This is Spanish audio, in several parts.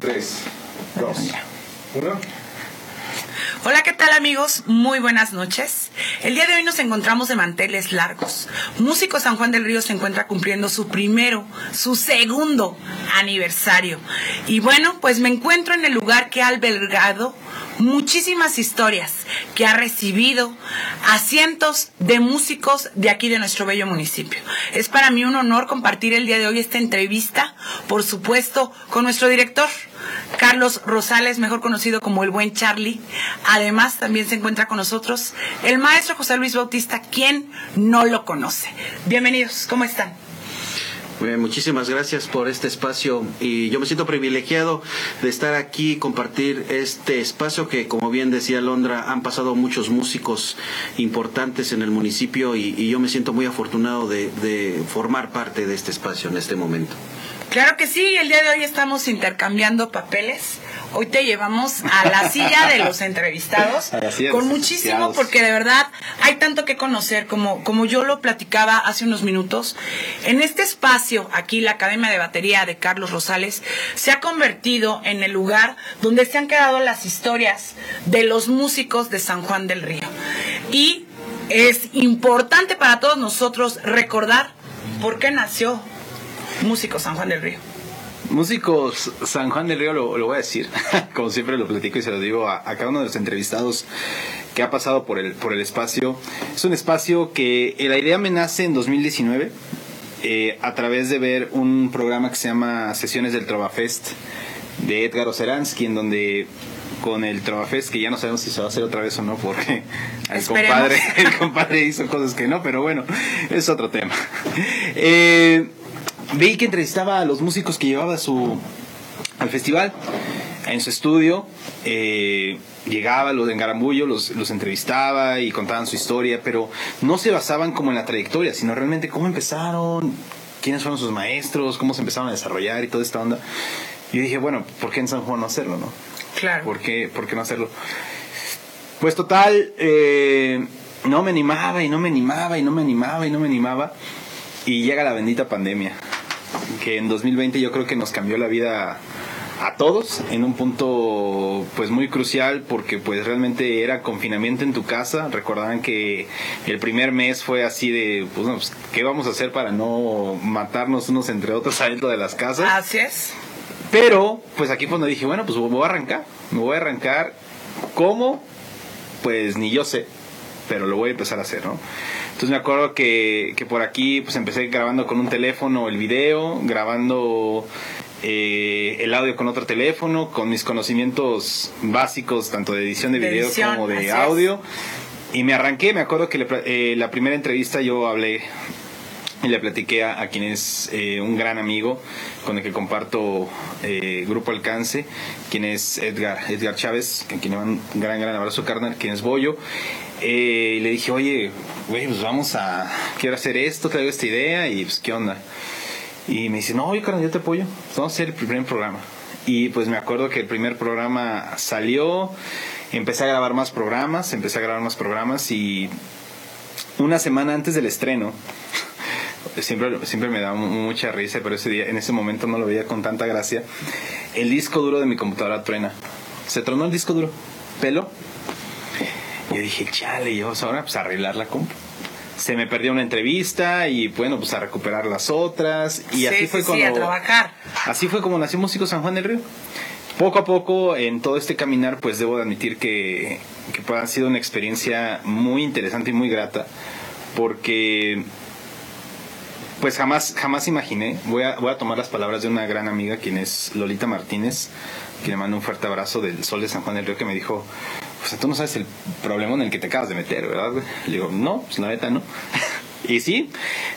3, 2, 1. Hola, ¿qué tal amigos? Muy buenas noches. El día de hoy nos encontramos de manteles largos. Músico San Juan del Río se encuentra cumpliendo su primero, su segundo aniversario. Y bueno, pues me encuentro en el lugar que ha albergado muchísimas historias, que ha recibido a cientos de músicos de aquí de nuestro bello municipio. Es para mí un honor compartir el día de hoy esta entrevista, por supuesto, con nuestro director, Carlos Rosales, mejor conocido como el buen Charlie. Además, también se encuentra con nosotros el maestro José Luis Bautista, quien no lo conoce. Bienvenidos, ¿cómo están? Muchísimas gracias por este espacio y yo me siento privilegiado de estar aquí, compartir este espacio que, como bien decía Londra, han pasado muchos músicos importantes en el municipio y, yo me siento muy afortunado de formar parte de este espacio en este momento. Claro que sí, el día de hoy estamos intercambiando papeles. Hoy te llevamos a la silla de los entrevistados con muchísimo porque de verdad hay tanto que conocer como como yo lo platicaba hace unos minutos. En este espacio aquí la Academia de Batería de Carlos Rosales se ha convertido en el lugar donde se han quedado las historias de los músicos de San Juan del Río. Y es importante para todos nosotros recordar por qué nació Músicos San Juan del Río. Músicos San Juan del Río, lo, voy a decir, como siempre lo platico y se lo digo a, cada uno de los entrevistados que ha pasado por el, por el espacio. Es un espacio que la idea me nace en 2019 eh, a través de ver un programa que se llama Sesiones del Trovafest de Edgar Oceransky, en donde con el Trovafest, que ya no sabemos si se va a hacer otra vez o no, porque el compadre, el compadre hizo cosas que no, pero bueno, es otro tema. Eh, vi que entrevistaba a los músicos que llevaba su, al festival en su estudio. Eh, llegaba los de Engarambullo, los, los entrevistaba y contaban su historia, pero no se basaban como en la trayectoria, sino realmente cómo empezaron, quiénes fueron sus maestros, cómo se empezaron a desarrollar y toda esta onda. Y yo dije, bueno, ¿por qué en San Juan no hacerlo, no? Claro. ¿Por qué, por qué no hacerlo? Pues total, eh, no me animaba y no me animaba y no me animaba y no me animaba. Y llega la bendita pandemia que en 2020 yo creo que nos cambió la vida a todos en un punto pues muy crucial porque pues realmente era confinamiento en tu casa. Recordaban que el primer mes fue así de pues, pues, qué vamos a hacer para no matarnos unos entre otros adentro de las casas así es. Pero pues aquí donde dije bueno pues me voy a arrancar me voy a arrancar. Cómo pues ni yo sé pero lo voy a empezar a hacer no entonces me acuerdo que, que por aquí pues empecé grabando con un teléfono el video, grabando eh, el audio con otro teléfono, con mis conocimientos básicos tanto de edición de, video como de audio. Y me arranqué, me acuerdo que eh, la primera entrevista yo hablé y le platiqué a, quien es eh, un gran amigo con el que comparto Grupo Alcance, quien es Edgar, Edgar Chávez, a quien le mando un gran, gran abrazo, carnal, quien es Bollo. Eh, le dije, oye, güey, pues vamos a, quiero hacer esto, traigo esta idea y pues, ¿qué onda? Y me dice, no, oye, carnal, yo te apoyo, vamos a hacer el primer programa. Y pues me acuerdo que el primer programa salió, empecé a grabar más programas, empecé a grabar más programas y una semana antes del estreno, siempre, siempre me da mucha risa, pero ese día, en ese momento no lo veía con tanta gracia, el disco duro de mi computadora truena. Se tronó el disco duro. Pelo, y yo dije, chale, y vamos ahora pues a arreglar la compu. Se me perdió una entrevista y bueno, pues a recuperar las otras. Y así fue como. a trabajar. Así fue como nació Músico San Juan del Río. Poco a poco, en todo este caminar, pues debo de admitir que, que ha sido una experiencia muy interesante y muy grata. Porque pues jamás, jamás imaginé. Voy a, voy a tomar las palabras de una gran amiga, quien es Lolita Martínez, que le mando un fuerte abrazo del Sol de San Juan del Río, que me dijo, pues tú no sabes el problema en el que te acabas de meter, ¿verdad? Le digo, no, pues la neta no. y sí,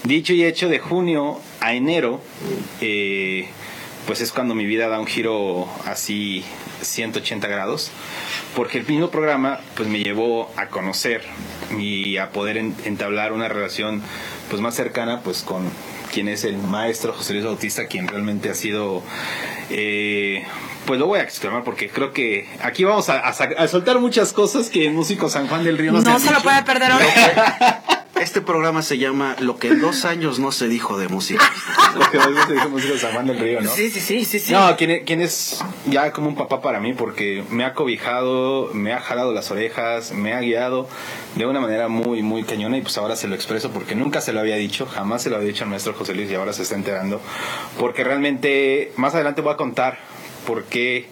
dicho y hecho, de junio a enero, eh, pues es cuando mi vida da un giro así 180 grados, porque el mismo programa pues me llevó a conocer y a poder entablar una relación pues más cercana pues con quien es el maestro José Luis Bautista, quien realmente ha sido eh, pues lo voy a exclamar porque creo que aquí vamos a, soltar muchas cosas que el músico San Juan del Río no, se, lo puede perder hoy. Este programa se llama Lo que en dos años no se dijo de música. Lo que más se dijo música de San Juan del Río, ¿no? Sí, sí, sí, sí, sí. No, quien, es- quien es ya como un papá para mí porque me ha cobijado, me ha jalado las orejas, me ha guiado de una manera muy, muy cañona y pues ahora se lo expreso porque nunca se lo había dicho, jamás se lo había dicho al maestro José Luis y ahora se está enterando. Porque realmente, más adelante voy a contar por qué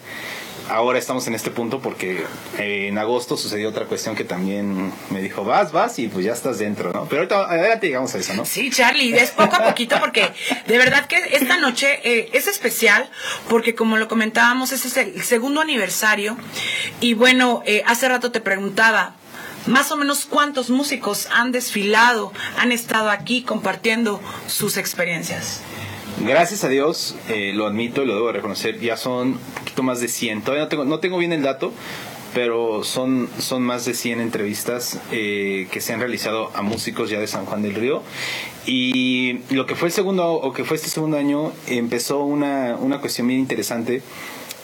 ahora estamos en este punto porque eh, en agosto sucedió otra cuestión que también me dijo, vas, vas y pues ya estás dentro, ¿no? Pero ahorita adelante llegamos a eso, ¿no? Sí, Charlie, es poco a poquito porque de verdad que esta noche eh, es especial porque como lo comentábamos, este es el segundo aniversario y bueno, eh, hace rato te preguntaba, más o menos cuántos músicos han desfilado, han estado aquí compartiendo sus experiencias. Gracias a Dios, eh, lo admito y lo debo de reconocer, ya son poquito más de 100. Todavía no tengo, no tengo bien el dato, pero son, son más de 100 entrevistas eh, que se han realizado a músicos ya de San Juan del Río. Y lo que fue el segundo, o que fue este segundo año, empezó una, una cuestión bien interesante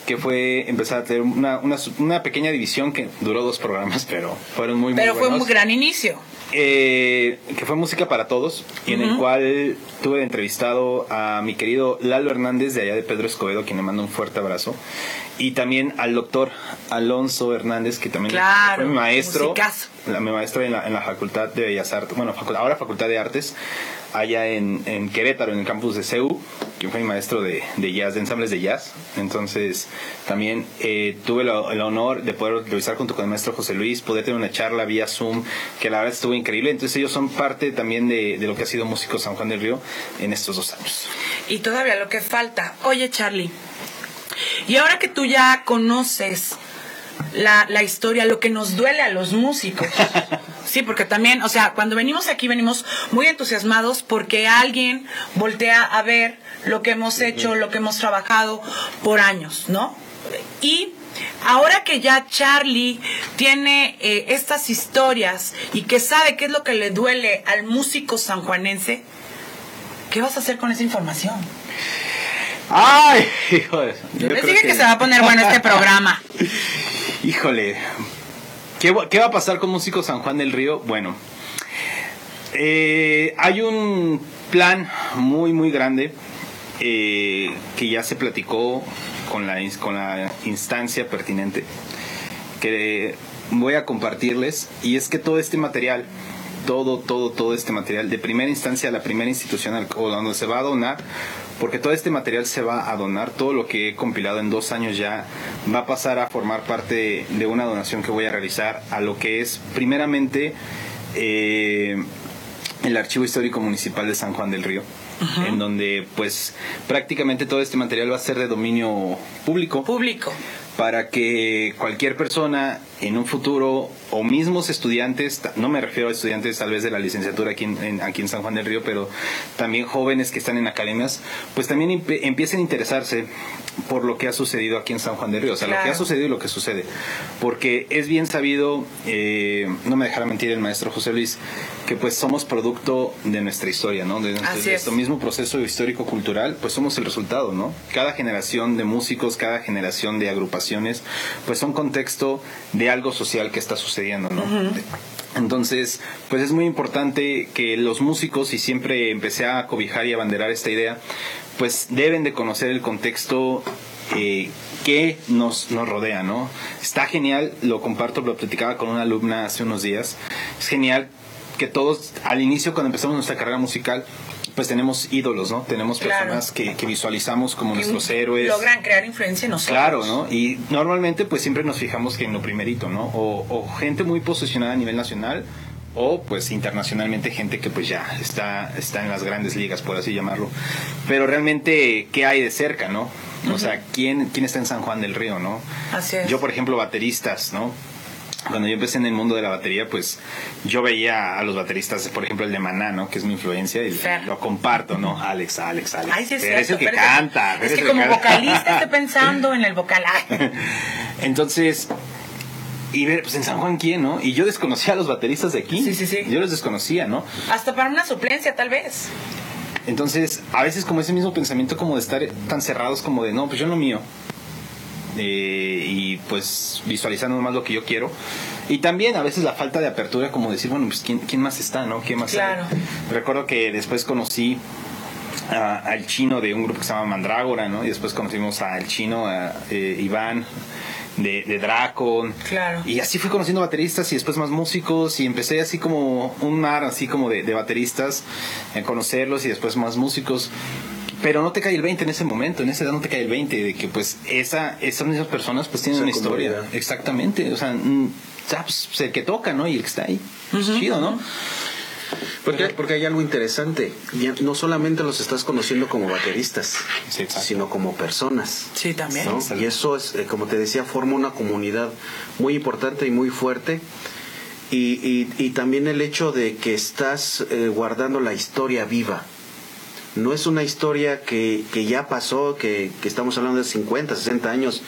que fue empezar a tener una, una, una pequeña división que duró dos programas, pero fueron muy, muy Pero fue un buenos gran inicio. Eh, que fue Música para Todos, y en el cual tuve entrevistado a mi querido Lalo Hernández de allá de Pedro Escobedo, quien le mando un fuerte abrazo, y también al doctor Alonso Hernández, que también Claro, fue mi maestro, musicazo. la, mi maestro en la, en la Facultad de Bellas Artes, bueno, facu- ahora Facultad de Artes, allá en, en Querétaro, en el campus de CEU, que fue mi maestro de, de jazz, de ensambles de jazz. Entonces, también eh, tuve el honor de poder revisar junto con el maestro José Luis, poder tener una charla vía Zoom, que la verdad estuvo increíble. Entonces, ellos son parte también de, de lo que ha sido Músico San Juan del Río en estos dos años. Y todavía lo que falta. Oye, Charlie, y ahora que tú ya conoces la, la historia, lo que nos duele a los músicos. Sí, porque también, o sea, cuando venimos aquí venimos muy entusiasmados porque alguien voltea a ver lo que hemos hecho, lo que hemos trabajado por años, ¿no? Y ahora que ya Charlie tiene eh, estas historias y que sabe qué es lo que le duele al músico sanjuanense, ¿qué vas a hacer con esa información? ¡Ay! Hijo de- Yo yo les creo dije que se va a poner bueno este programa. Híjole, ¿qué, qué va a pasar con Músico San Juan del Río? Bueno, eh, hay un plan muy, muy grande eh, que ya se platicó con la, con la instancia pertinente que voy a compartirles y es que todo este material todo, todo, todo este material, de primera instancia a la primera institución al- o donde se va a donar, porque todo este material se va a donar, todo lo que he compilado en dos años ya va a pasar a formar parte de una donación que voy a realizar a lo que es primeramente eh, el Archivo Histórico Municipal de San Juan del Río. en donde pues prácticamente todo este material va a ser de dominio público Público. para que cualquier persona en un futuro o mismos estudiantes, no me refiero a estudiantes tal vez de la licenciatura aquí en, en- aquí en San Juan del Río, pero también jóvenes que están en academias, pues también empiecen a interesarse por lo que ha sucedido aquí en San Juan del Río, o sea, lo que Claro. ha sucedido y lo que sucede. Porque es bien sabido, eh, no me dejará mentir el maestro José Luis, que pues somos producto de nuestra historia, ¿no? De, nuestro- de es. esto mismo proceso histórico-cultural, pues somos el resultado, ¿no? Cada generación de músicos, cada generación de agrupaciones, pues son contexto de algo social que está sucediendo, ¿no? Entonces, pues es muy importante que los músicos, y siempre empecé a cobijar y abanderar esta idea, pues deben de conocer el contexto eh, que nos, nos rodea, ¿no? Está genial, lo comparto, lo platicaba con una alumna hace unos días, es genial que todos, al inicio cuando empezamos nuestra carrera musical, pues tenemos ídolos, ¿no? Tenemos Claro. personas que, que visualizamos como que nuestros héroes. Logran crear influencia en nosotros. Claro, ¿no? Y normalmente pues siempre nos fijamos que en lo primerito, ¿no? O, o gente muy posicionada a nivel nacional o pues internacionalmente gente que pues ya está, está en las grandes ligas, por así llamarlo. Pero realmente, ¿qué hay de cerca, no? O sea, ¿quién, ¿quién está en San Juan del Río, no? Así es. Yo, por ejemplo, bateristas, ¿no? Cuando yo empecé en el mundo de la batería, pues yo veía a los bateristas, por ejemplo, el de Maná, ¿no? Que es mi influencia y Fer. lo comparto, ¿no? Alex, Alex, Alex. Ay, sí es Pero es cierto, el que pero canta. Es que como canta. vocalista estoy pensando en el vocal. Entonces, y ver, pues en San Juan, ¿quién, no? Y yo desconocía a los bateristas de aquí. Sí, sí, sí. Yo los desconocía, ¿no? Hasta para una suplencia, tal vez. Entonces, a veces como ese mismo pensamiento como de estar tan cerrados como de, no, pues yo no mío. Eh, y pues visualizando más lo que yo quiero. Y también a veces la falta de apertura, como decir, bueno, pues quién, quién más está, ¿no? ¿Quién más Claro. hay? Recuerdo que después conocí a- al chino de un grupo que se llama Mandrágora, ¿no? Y después conocimos al chino, a eh, Iván. De, de Draco Claro. y así fui conociendo bateristas y después más músicos y empecé así como un mar así como de, de bateristas en conocerlos y después más músicos pero no te cae el 20 en ese momento, en esa edad no te cae el 20 de que pues esa, esas mismas personas pues tienen una historia. Exactamente, o sea, mm, ya, pues, el que toca, ¿no? Y el que está ahí. Es chido, ¿no? Porque, porque hay algo interesante. Ya no solamente los estás conociendo como bateristas, Sí, sino como personas. Sí, también. ¿no? Y eso es, eh, como te decía, forma una comunidad muy importante y muy fuerte. Y, y- y también el hecho de que estás eh, guardando la historia viva. No es una historia que, que ya pasó, que, que estamos hablando de 50, 60 años,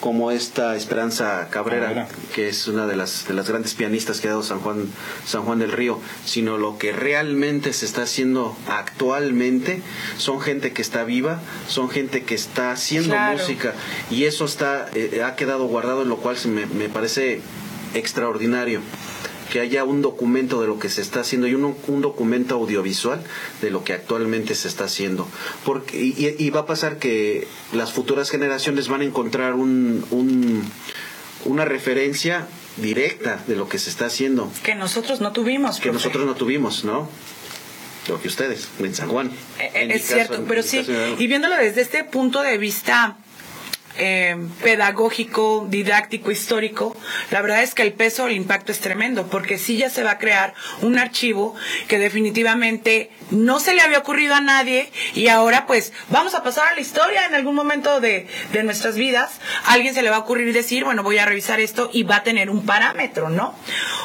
como esta Esperanza Cabrera, Cabrera. que es una de las, de las grandes pianistas que ha dado San Juan, San Juan del Río, sino lo que realmente se está haciendo actualmente son gente que está viva, son gente que está haciendo Claro. música y eso está eh, ha quedado guardado, en lo cual se me, me parece extraordinario que haya un documento de lo que se está haciendo y un, un documento audiovisual de lo que actualmente se está haciendo. Porque, y, y va a pasar que las futuras generaciones van a encontrar un, un- una referencia directa de lo que se está haciendo, Que nosotros no tuvimos. que profe. nosotros no tuvimos, ¿no? Lo que ustedes, en San Juan. Eh, En mi es cierto, pero sí, y viéndolo desde este punto de vista eh, pedagógico, didáctico, histórico, la verdad es que el peso, el impacto es tremendo, porque sí ya se va a crear un archivo que definitivamente no se le había ocurrido a nadie y ahora pues vamos a pasar a la historia en algún momento de, de nuestras vidas. Alguien se le va a ocurrir decir, bueno, voy a revisar esto y va a tener un parámetro, ¿no?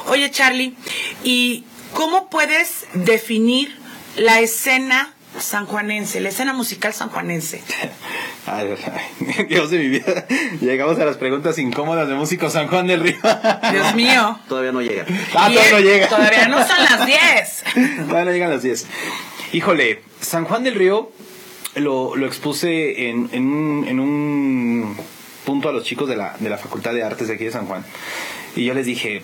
Oye, Charlie, ¿y cómo puedes definir la escena sanjuanense, la escena musical sanjuanense? Ay, ay, Dios de mi vida. Llegamos a las preguntas incómodas de músico San Juan del Río. Dios mío. Todavía no llega. Ah, todavía no llega. Todavía no son las 10. Todavía no llegan las 10. Híjole, San Juan del Río lo, lo expuse en, en un, en un punto a los chicos de la, de la Facultad de Artes de aquí de San Juan. Y yo les dije,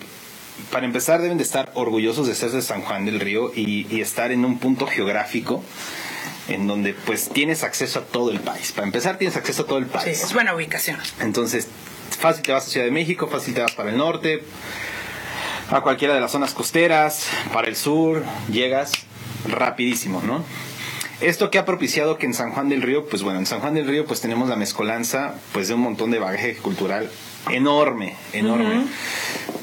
para empezar deben de estar orgullosos de ser de San Juan del Río y, y estar en un punto geográfico en donde pues tienes acceso a todo el país. Para empezar tienes acceso a todo el Sí, país. es buena ubicación. Entonces, fácil te vas a Ciudad de México, fácil te vas para el norte, a cualquiera de las zonas costeras, para el sur, llegas rapidísimo, ¿no? Esto que ha propiciado que en San Juan del Río, pues bueno, en San Juan del Río pues tenemos la mezcolanza pues de un montón de bagaje cultural enorme, enorme.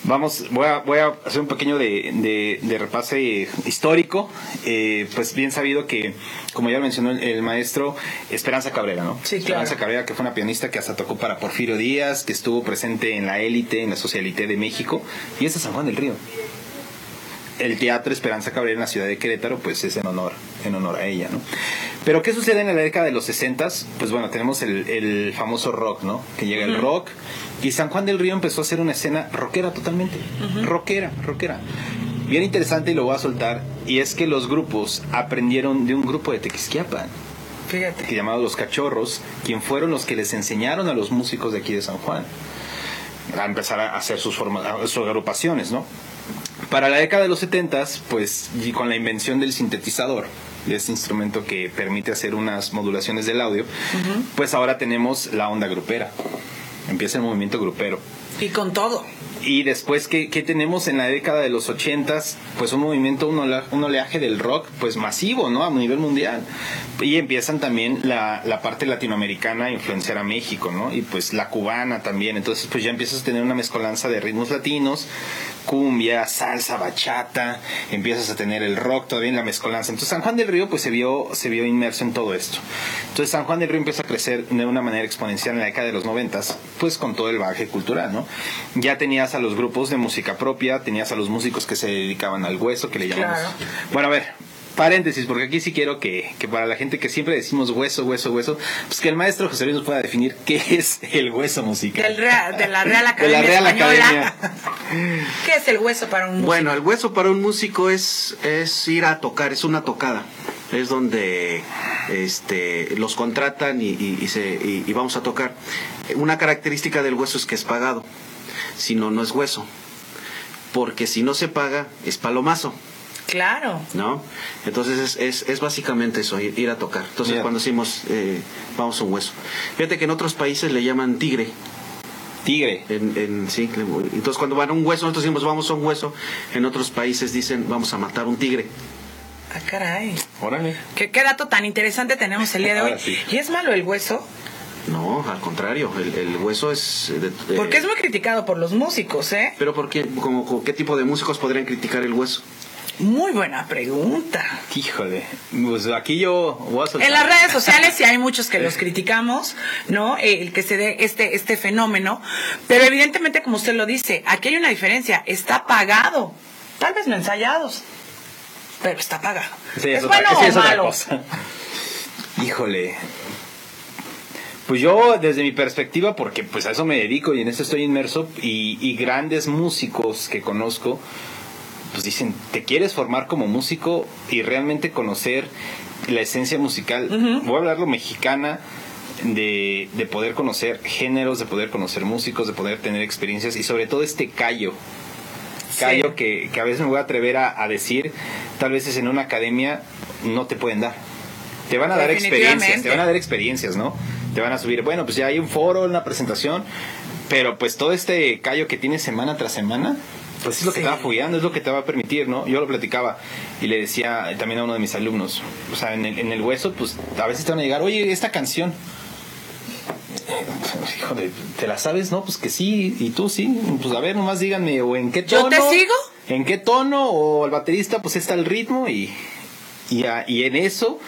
Vamos, voy a, voy a hacer un pequeño de, de, de repase histórico. Eh, pues bien sabido que, como ya mencionó el, el maestro, Esperanza Cabrera, ¿no? Sí, claro. Esperanza Cabrera, que fue una pianista que hasta tocó para Porfirio Díaz, que estuvo presente en la élite, en la socialité de México, y es de San Juan del Río. El Teatro Esperanza Cabrera en la ciudad de Querétaro, pues es en honor, en honor a ella, ¿no? Pero ¿qué sucede en la década de los 60? Pues bueno, tenemos el, el famoso rock, ¿no? Que llega el rock, y San Juan del Río empezó a ser una escena rockera totalmente. Rockera, rockera. Bien interesante y lo voy a soltar, y es que los grupos aprendieron de un grupo de Tequisquiapan que Fíjate. llamados Los Cachorros, quien fueron los que les enseñaron a los músicos de aquí de San Juan a empezar a hacer sus, sus agrupaciones, ¿no? Para la década de los 70, pues, y con la invención del sintetizador, este instrumento que permite hacer unas modulaciones del audio, pues ahora tenemos la onda grupera. Empieza el movimiento grupero. Y con todo. Y después, ¿qué, qué tenemos en la década de los ochentas? Pues un movimiento, un, ola- un oleaje del rock, pues masivo, ¿no? A nivel mundial. Y empiezan también la, la parte latinoamericana a influenciar a México, ¿no? Y pues la cubana también. Entonces, pues ya empiezas a tener una mezcolanza de ritmos latinos, cumbia, salsa, bachata. Empiezas a tener el rock todavía en la mezcolanza. Entonces, San Juan del Río, pues se vio, se vio inmerso en todo esto. Entonces, San Juan del Río empieza a crecer de una manera exponencial en la década de los noventas, pues con todo el bagaje cultural, ¿no? Ya tenías a los grupos de música propia, tenías a los músicos que se dedicaban al hueso, que le llamamos. Claro. Bueno, a ver, paréntesis, porque aquí sí quiero que, que para la gente que siempre decimos hueso, hueso, hueso, pues que el maestro José Luis nos pueda definir qué es el hueso musical. Del Rea- de la Real de Academia la Real Española. Academia. ¿Qué es el hueso para un músico? Bueno, el hueso para un músico es, es ir a tocar, es una tocada. es donde este, los contratan y, y- y se, y- y vamos a tocar. Una característica del hueso es que es pagado, si no, no es hueso. Porque si no se paga, es palomazo. Claro. ¿no? Entonces es, es, es básicamente eso, ir, ir a tocar. Entonces cuando decimos eh, vamos a un hueso. Fíjate que en otros países le llaman tigre. Tigre. En, en- sí, entonces cuando van a un hueso, nosotros decimos vamos a un hueso. En otros países dicen vamos a matar un tigre. Ah, caray. Órale. ¿Qué, qué dato tan interesante tenemos el día de hoy. Sí. ¿Y es malo el hueso? No, al contrario, el, el hueso es... de- de- Porque es muy criticado por los músicos, ¿eh? Pero ¿por qué? Como, como, ¿Qué tipo de músicos podrían criticar el hueso? Muy buena pregunta. Híjole. Pues aquí yo voy a soltar. En las redes sociales sí hay muchos que los criticamos, ¿no? Eh, El que se dé este, este fenómeno. Pero evidentemente, como usted lo dice, aquí hay una diferencia. Está pagado. Tal vez no ensayados. Pero está pagado. Sí, ¿Es es otra- bueno sí, o es malo? cosa. Híjole. Pues yo, desde mi perspectiva, porque pues a eso me dedico y en eso estoy inmerso, y, y grandes músicos que conozco, pues dicen, ¿te quieres formar como músico y realmente conocer la esencia musical? Voy a hablarlo mexicana, de, de poder conocer géneros, de poder conocer músicos, de poder tener experiencias y sobre todo este callo. Callo Sí. que, que a veces me voy a atrever a, a decir, tal vez es en una academia no te pueden dar. Te van a dar experiencias, te van a dar experiencias, ¿no? Te van a subir, bueno, pues ya hay un foro, una presentación, pero pues todo este callo que tienes semana tras semana, pues es lo que Sí. te va fogueando, es lo que te va a permitir, ¿no? Yo lo platicaba y le decía también a uno de mis alumnos, o sea, en el, en el hueso, pues a veces te van a llegar, oye, esta canción, eh, híjole, ¿te la sabes? No, pues que sí, y tú sí, pues a ver, nomás díganme, o en qué ¿Yo tono. te sigo? ¿En qué tono? O el baterista, pues está el ritmo y, y, a- y en eso,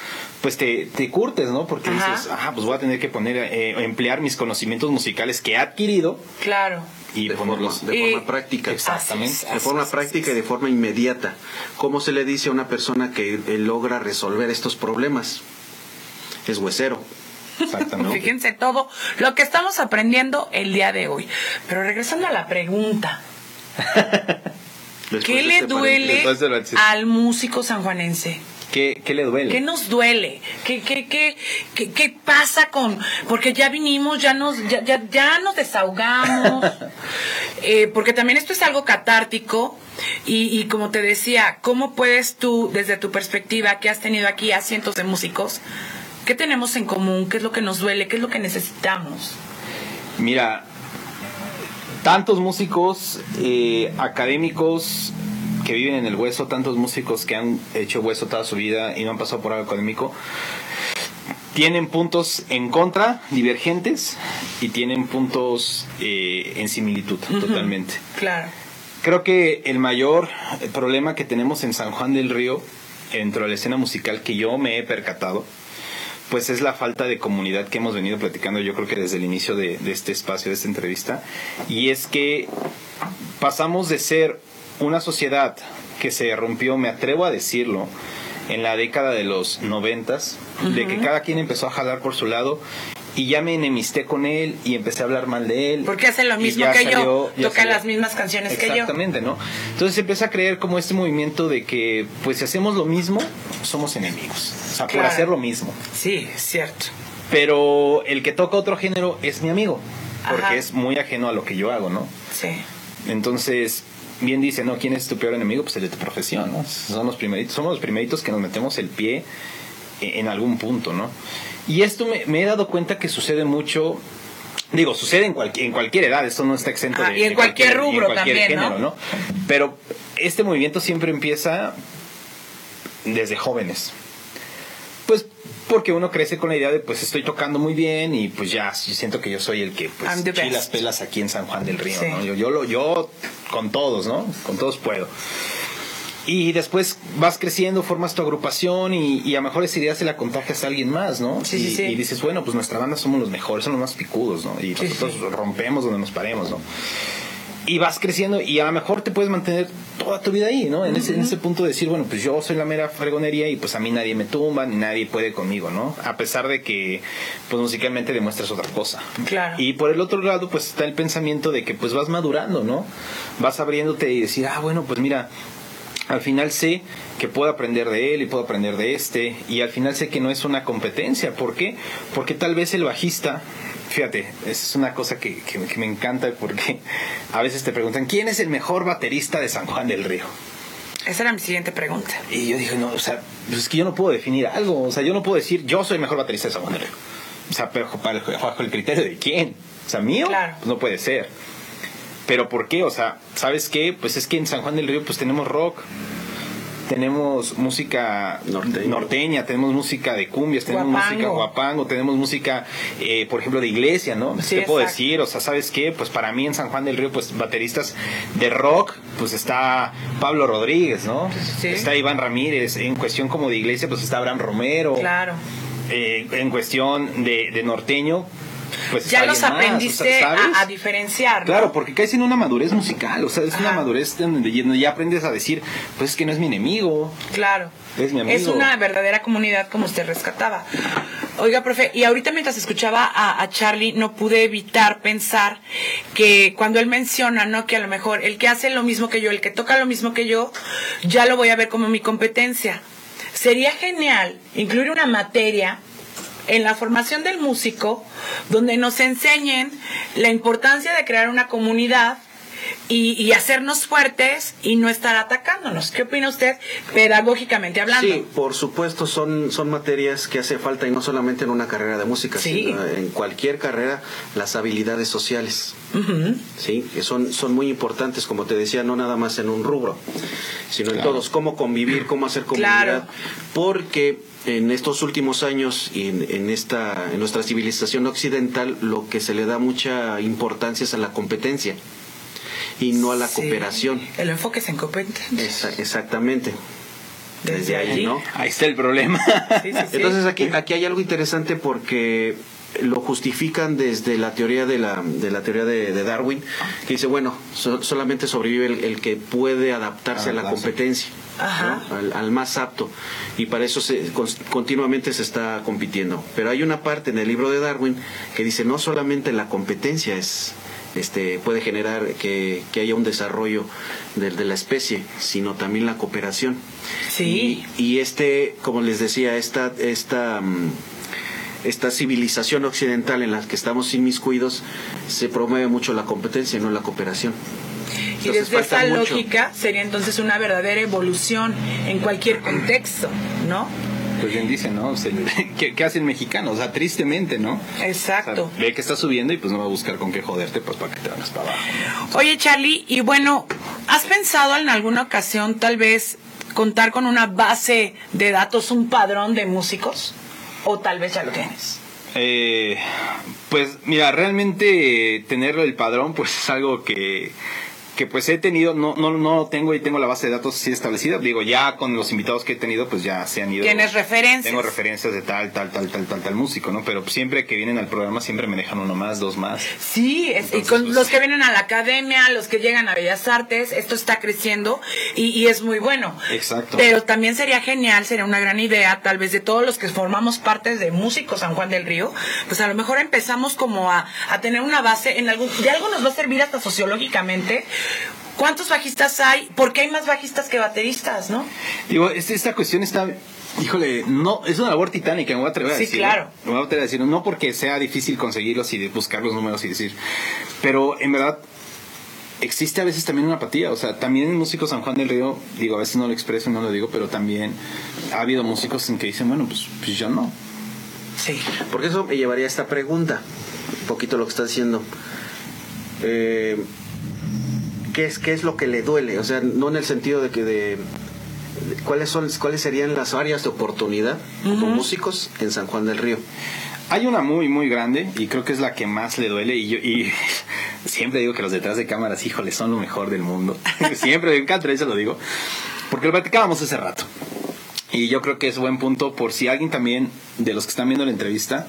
pues te, te curtes, ¿no? Porque Ajá. dices, ah, pues voy a tener que poner, eh, emplear mis conocimientos musicales que he adquirido Claro. Y de forma, de Y- forma práctica. Exactamente. Así es, De forma es, práctica y de forma inmediata. ¿Cómo se le dice a una persona que eh, logra resolver estos problemas? Es huesero. Exactamente. Fíjense todo lo que estamos aprendiendo el día de hoy. Pero regresando a la pregunta, Después ¿qué le este duele al músico sanjuanense? ¿Qué, qué le duele? ¿Qué nos duele? ¿Qué, qué, qué, qué, qué pasa con...? Porque ya vinimos, ya nos, ya, ya, ya nos desahogamos. Eh, porque también esto es algo catártico. Y, y como te decía, ¿cómo puedes tú, desde tu perspectiva, que has tenido aquí a cientos de músicos, qué tenemos en común? ¿Qué es lo que nos duele? ¿Qué es lo que necesitamos? Mira, tantos músicos eh, académicos que viven en el hueso, tantos músicos que han hecho hueso toda su vida y no han pasado por algo académico, tienen puntos en contra, divergentes, y tienen puntos eh, en similitud, totalmente. Claro. Creo que el mayor problema que tenemos en San Juan del Río, dentro de la escena musical que yo me he percatado, pues es la falta de comunidad que hemos venido platicando yo creo que desde el inicio de, de este espacio, de esta entrevista, y es que pasamos de ser una sociedad que se rompió, me atrevo a decirlo, en la década de los noventas, de que cada quien empezó a jalar por su lado y ya me enemisté con él y empecé a hablar mal de él. Porque hace lo mismo que yo, salió- toca las mismas canciones que yo. Exactamente, ¿no? Entonces empieza a creer como este movimiento de que, pues si hacemos lo mismo, somos enemigos. O sea, por hacer lo mismo. Sí, cierto. Pero el que toca otro género es mi amigo, porque Ajá. es muy ajeno a lo que yo hago, ¿no? Sí. Entonces, bien dice, ¿no? ¿Quién es tu peor enemigo? Pues el de tu profesión, ¿no? Son los primeritos, somos los primeritos que nos metemos el pie e- en algún punto, ¿no? Y esto me, me he dado cuenta que sucede mucho, digo, sucede en, cualquier en cualquier edad, esto no está exento Ah, de, y en de cualquier y en rubro cualquier también, ¿no? género, ¿no? Pero este movimiento siempre empieza desde jóvenes. Pues porque uno crece con la idea de pues estoy tocando muy bien y pues ya siento que yo soy el que pues chilas best. pelas aquí en San Juan del Río, Sí. ¿no? Yo, yo, lo, yo con todos, ¿no? Con todos puedo. Y después vas creciendo, formas tu agrupación y, y a lo mejor esa idea se la contagias a alguien más, ¿no? Sí, y, sí, sí. y dices, bueno, pues nuestra banda somos los mejores, son los más picudos, ¿no? Y nosotros rompemos donde nos paremos, ¿no? Y vas creciendo y a lo mejor te puedes mantener toda tu vida ahí, ¿no? En, ese, en ese punto de decir, bueno, pues yo soy la mera fregonería y pues a mí nadie me tumba ni nadie puede conmigo, ¿no? A pesar de que pues musicalmente demuestras otra cosa. Claro. Y por el otro lado pues está el pensamiento de que pues vas madurando, ¿no? Vas abriéndote y decir, ah, bueno, pues mira, al final sé que puedo aprender de él y puedo aprender de este y al final sé que no es una competencia. ¿Por qué? Porque tal vez el bajista, fíjate, es una cosa que, que, que me encanta porque a veces te preguntan, ¿quién es el mejor baterista de San Juan del Río? Esa era mi siguiente pregunta. Y yo dije, no, o sea, pues es que yo no puedo definir algo, o sea, yo no puedo decir, yo soy el mejor baterista de San Juan del Río. O sea, pero bajo el criterio de quién. O sea, mío, Claro. pues no puede ser. Pero ¿por qué? O sea, ¿sabes qué? Pues es que en San Juan del Río pues tenemos rock, tenemos música norteña, tenemos música de cumbias, tenemos Guapango. música guapango, tenemos música, eh, por ejemplo, de iglesia, ¿no? Sí, ¿Qué puedo decir? O sea, ¿sabes qué? Pues para mí en San Juan del Río, pues bateristas de rock, pues está Pablo Rodríguez, ¿no? Sí. Está Iván Ramírez. En cuestión como de iglesia, pues está Abraham Romero. Claro. Eh, en cuestión de, de norteño, pues Ya los más, aprendiste o sea, ¿sabes? a, a diferenciar. ¿no? Claro, porque caes en una madurez musical, o sea, es una madurez donde donde ya aprendes a decir, pues es que no es mi enemigo, Claro. Es mi amigo. Es una verdadera comunidad como usted rescataba. Oiga, profe, y ahorita mientras escuchaba a, a Charlie, no pude evitar pensar que cuando él menciona, ¿no? Que a lo mejor el que hace lo mismo que yo, el que toca lo mismo que yo, ya lo voy a ver como mi competencia. Sería genial incluir una materia en la formación del músico donde nos enseñen la importancia de crear una comunidad y, y hacernos fuertes y no estar atacándonos. ¿Qué opina usted pedagógicamente hablando? Sí, por supuesto, son, son materias que hace falta y no solamente en una carrera de música, Sí. sino en cualquier carrera, las habilidades sociales. Sí, que son, son muy importantes, como te decía, no nada más en un rubro, sino en todos, cómo convivir, cómo hacer comunidad, Claro. porque en estos últimos años y en, en esta en nuestra civilización occidental lo que se le da mucha importancia es a la competencia y no a la Sí. cooperación. El enfoque es en competencia. Esa- exactamente. Desde Desde ahí, allí. ¿no? Ahí está el problema. Sí, sí, sí. Entonces aquí, aquí hay algo interesante porque lo justifican desde la teoría de la, de la teoría de, de Darwin, que dice, bueno, so- solamente sobrevive el, el que puede adaptarse a la competencia. ¿No? al, al más apto, y para eso se, con- continuamente se está compitiendo. Pero hay una parte en el libro de Darwin que dice, no solamente la competencia es... Este, puede generar que, que haya un desarrollo de, de la especie, sino también la cooperación. Sí. Y, y este, como les decía, esta, esta, mm, esta civilización occidental en la que estamos inmiscuidos, se promueve mucho la competencia y no la cooperación. Y desde esa mucho. lógica sería entonces una verdadera evolución en cualquier contexto, ¿no? Pues bien dicen, ¿no? O sea, ¿qué, qué hace el mexicano? O sea, tristemente, ¿no? Exacto. O sea, ve que está subiendo y pues no va a buscar con qué joderte, pues para que te hagas para abajo. Oye, Charlie, y bueno, ¿has pensado en alguna ocasión tal vez contar con una base de datos, un padrón de músicos? ¿O tal vez ya lo tienes? Eh, pues mira, realmente eh, tener el padrón pues es algo que, que pues he tenido, no, no, no lo tengo y tengo la base de datos así establecida. Digo, ya con los invitados que he tenido pues ya se han ido. ¿Tienes referencias? Tengo referencias de tal, tal, tal, tal, tal, tal músico, ¿no? Pero siempre que vienen al programa siempre me dejan uno más, dos más. Sí, es- y con pues, los que vienen a la academia, los que llegan a Bellas Artes, esto está creciendo y, y es muy bueno. Exacto. Pero también sería genial, sería una gran idea, tal vez de todos los que formamos parte de Músicos San Juan del Río, pues a lo mejor empezamos como a, a tener una base en algún, de algo nos va a servir hasta sociológicamente. ¿Cuántos bajistas hay? ¿Por qué hay más bajistas que bateristas, no? Digo, esta cuestión está, híjole, no, es una labor titánica, me voy a atrever a Sí, decir. claro. Me voy a atrever a decir, no porque sea difícil conseguirlos y de buscar los números y decir, pero en verdad existe a veces también una apatía, o sea, también en Músicos San Juan del Río, digo, a veces no lo expreso y no lo digo, pero también ha habido músicos en que dicen, bueno, pues, pues yo no. Sí. Porque eso me llevaría a esta pregunta, un poquito lo que está diciendo. Eh, ¿qué, es, ¿Qué es lo que le duele? O sea, no en el sentido de que de, de- cuáles son cuáles serían las áreas de oportunidad como músicos en San Juan del Río. Hay una muy, muy grande y creo que es la que más le duele y yo y siempre digo que los detrás de cámaras, híjole, son lo mejor del mundo. siempre, en cada entrevista lo digo, porque lo platicábamos hace rato. Y yo creo que es buen punto por si alguien también de los que están viendo la entrevista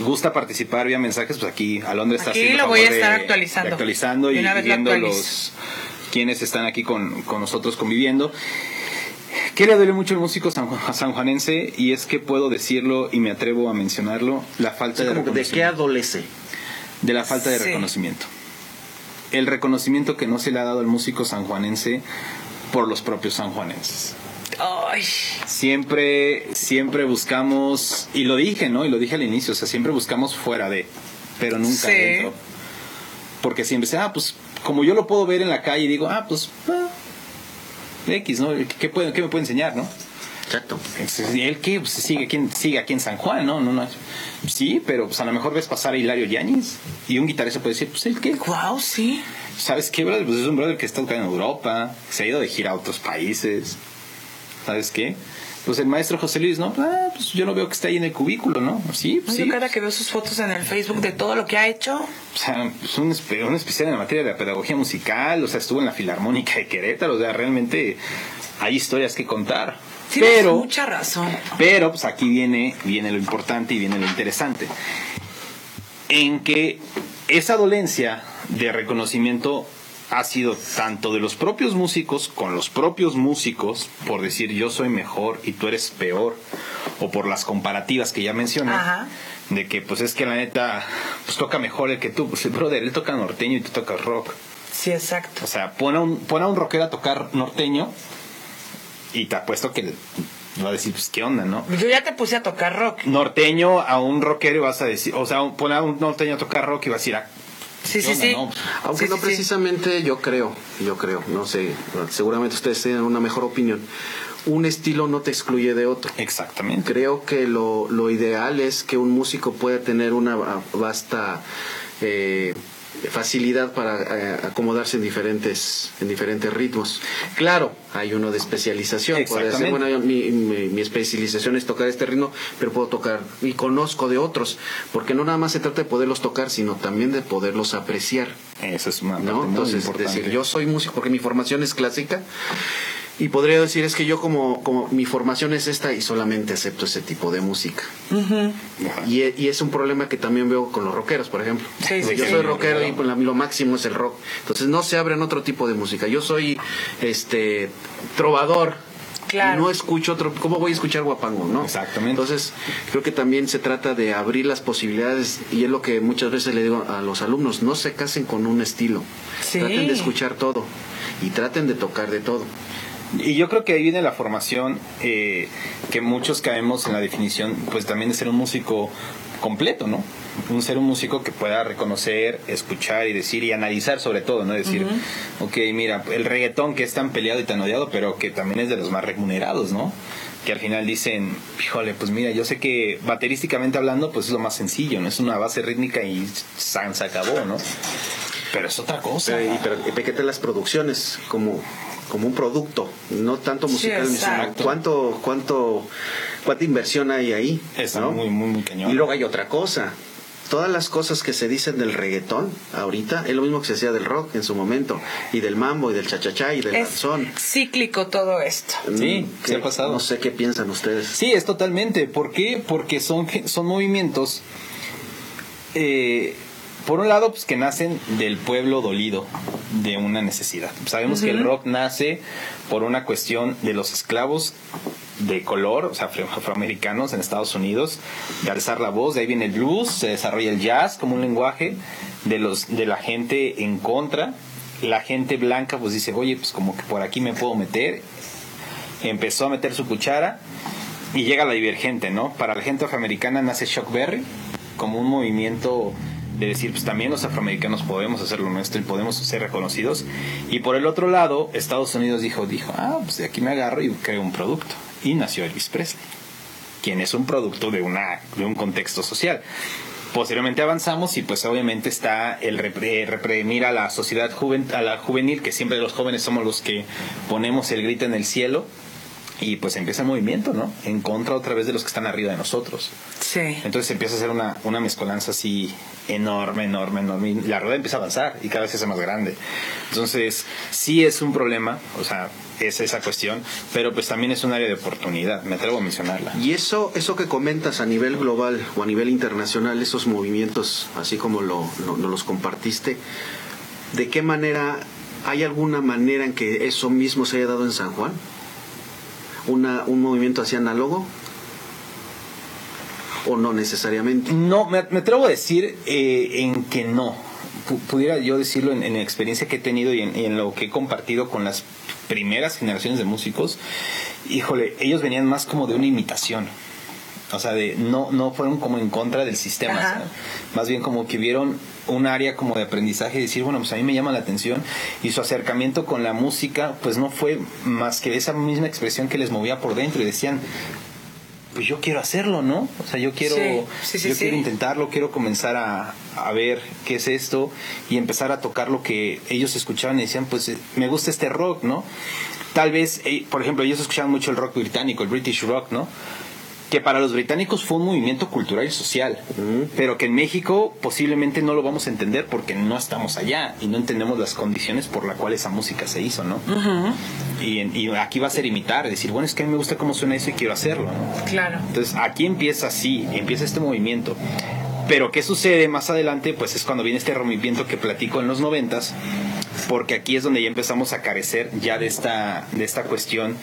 gusta participar vía mensajes, pues aquí Alondra está Aquí haciendo lo voy a favor de- estar actualizando. de actualizando y, y lo viendo actualizo. los quienes están aquí con, con nosotros conviviendo. ¿Qué le duele mucho al músico san- sanjuanense? Y es que puedo decirlo y me atrevo a mencionarlo, la falta de que, ¿De qué reconocimiento. adolece? De la falta de Sí. reconocimiento. El reconocimiento que no se le ha dado al músico sanjuanense por los propios sanjuanenses. Ay, Siempre, siempre buscamos, y lo dije, ¿no? Y lo dije al inicio, o sea, siempre buscamos fuera de, pero nunca Sí. dentro. Porque siempre dice, ah, pues, como yo lo puedo ver en la calle, digo, ah, pues, ah, X, ¿no? ¿Qué, puede, qué me puede enseñar, no? Exacto. Entonces, ¿Él qué? Pues sigue aquí, en- sigue aquí en San Juan, ¿no? no, no Sí, pero pues a lo mejor ves pasar a Hilario Yáñez y un guitarrista puede decir, pues, ¿el qué? wow, sí. ¿Sabes qué, brother? Pues es un brother que está tocando en Europa, se ha ido de gira a otros países. ¿Sabes qué? Pues el maestro José Luis, ¿no? Ah, pues yo lo veo que está ahí en el cubículo, ¿no? Sí, pues Yo sí. cada que veo sus fotos en el Facebook de todo lo que ha hecho, O sea, pues un, espe- un especial en la materia de la pedagogía musical, o sea, estuvo en la Filarmónica de Querétaro, o sea, realmente hay historias que contar. tienes pero, mucha razón. pero, pues aquí viene, viene lo importante y viene lo interesante. En que esa dolencia de reconocimiento ha sido tanto de los propios músicos con los propios músicos, por decir yo soy mejor y tú eres peor, o por las comparativas que ya mencioné, Ajá. de que pues es que la neta, pues toca mejor el que tú, pues brother, él toca norteño y tú tocas rock. Sí, exacto. O sea, pon a un, pon a un rockero a tocar norteño y te apuesto que va a decir, pues qué onda, ¿no? Yo ya te puse a tocar rock. Norteño a un rockero y vas a decir, o sea, pon a un norteño a tocar rock y vas a decir, ah, Sí, ¿qué sí, onda, sí. no? Aunque Sí, no sí, sí. precisamente yo creo, yo creo, no sé, seguramente ustedes tienen una mejor opinión. Un estilo no te excluye de otro. Exactamente. Creo que lo, lo ideal es que un músico pueda tener una vasta eh, facilidad para eh, acomodarse en diferentes en diferentes ritmos. Claro, hay uno de especialización. Exactamente. bueno, yo- mi, mi- mi especialización es tocar este ritmo, pero puedo tocar y conozco de otros, porque no nada más se trata de poderlos tocar, sino también de poderlos apreciar. Eso es una parte ¿no? muy Entonces, importante. decir, yo soy músico porque mi formación es clásica y podría decir es que yo como, como mi formación es esta y solamente acepto ese tipo de música. Y, y es un problema que también veo con los rockeros, por ejemplo. Sí, sí, yo sí. soy rockero y pues, la- lo máximo es el rock. Entonces no se abren otro tipo de música. Yo soy este trovador. Claro. Y no escucho otro, ¿cómo voy a escuchar guapango, no? Exactamente. Entonces, creo que también se trata de abrir las posibilidades y es lo que muchas veces le digo a los alumnos, no se casen con un estilo. Sí. Traten de escuchar todo y traten de tocar de todo. Y yo creo que ahí viene la formación, eh, que muchos caemos en la definición, pues también de ser un músico completo, ¿no? Un ser un músico que pueda reconocer, escuchar y decir y analizar sobre todo, ¿no? Decir, ok, mira, el reggaetón que es tan peleado y tan odiado, pero que también es de los más remunerados, ¿no? Que al final dicen, híjole, pues mira, yo sé que baterísticamente hablando, pues es lo más sencillo, ¿no? Es una base rítmica y san, se acabó, ¿no? Pero es otra cosa. Pero, y, pero y fíjate las producciones como, como un producto, no tanto Sí, musical, sino exacto. cuánto, cuánto, cuánta inversión hay ahí. Está ¿no? muy, muy, muy cañón. Y luego hay otra cosa. Todas las cosas que se dicen del reggaetón ahorita es lo mismo que se hacía del rock en su momento, y del mambo, y del chachachá, y del Es danzón. cíclico todo esto. Sí, Mm, sí ha que- pasado. No sé qué piensan ustedes. Sí, es totalmente. ¿Por qué? Porque son, son movimientos, eh, por un lado, pues que nacen del pueblo dolido, de una necesidad. Sabemos que el rock nace por una cuestión de los esclavos de color, o sea, afro- afroamericanos en Estados Unidos, de alzar la voz, de ahí viene el blues, se desarrolla el jazz como un lenguaje de los de la gente en contra. La gente blanca pues dice, oye, pues como que por aquí me puedo meter, empezó a meter su cuchara y llega la divergente, ¿no? Para la gente afroamericana nace Shock Berry como un movimiento de decir, pues también los afroamericanos podemos hacer lo nuestro y podemos ser reconocidos. Y por el otro lado, Estados Unidos dijo, dijo, ah, pues de aquí me agarro y creo un producto. Y nació Elvis Presley, quien es un producto de, una, de un contexto social. Posteriormente avanzamos y pues obviamente está el repre- reprimir a la sociedad a la juvenil, que siempre los jóvenes somos los que ponemos el grito en el cielo y pues empieza el movimiento, ¿no? En contra otra vez de los que están arriba de nosotros. Sí. Entonces empieza a hacer una, una mezcolanza así enorme, enorme, enorme. Y la rueda empieza a avanzar y cada vez se hace más grande. Entonces, sí es un problema, o sea, es esa cuestión, pero pues también es un área de oportunidad, me atrevo a mencionarla. Y eso, eso que comentas a nivel global o a nivel internacional, esos movimientos, así como lo, lo- los compartiste, ¿de qué manera, hay alguna manera en que eso mismo se haya dado en San Juan? Una, ¿Un movimiento así análogo? ¿O no necesariamente? No, me, me atrevo a decir eh, en que no. Pu- pudiera yo decirlo en, en la experiencia que he tenido y en, y en lo que he compartido con las primeras generaciones de músicos, híjole, ellos venían más como de una imitación. O sea, de, no, no fueron como en contra del sistema, más bien como que vieron un área como de aprendizaje y decir, bueno, pues a mí me llama la atención y su acercamiento con la música pues no fue más que esa misma expresión que les movía por dentro y decían, pues yo quiero hacerlo, ¿no? O sea, yo quiero, Sí, sí, sí, yo quiero intentarlo, quiero comenzar a, a ver qué es esto y empezar a tocar lo que ellos escuchaban y decían, pues eh, me gusta este rock, ¿no? Tal vez, eh, por ejemplo, ellos escuchaban mucho el rock británico, el British rock, ¿no? Que para los británicos fue un movimiento cultural y social, pero que en México posiblemente no lo vamos a entender porque no estamos allá y no entendemos las condiciones por las cuales esa música se hizo, ¿no? y, aquí va a ser imitar, decir, bueno, es que a mí me gusta cómo suena eso y quiero hacerlo, ¿no? Claro. Entonces aquí empieza así, empieza este movimiento. Pero ¿qué sucede más adelante? Pues es cuando viene este rompimiento que platico en los noventas, porque aquí es donde ya empezamos a carecer ya de esta, de esta cuestión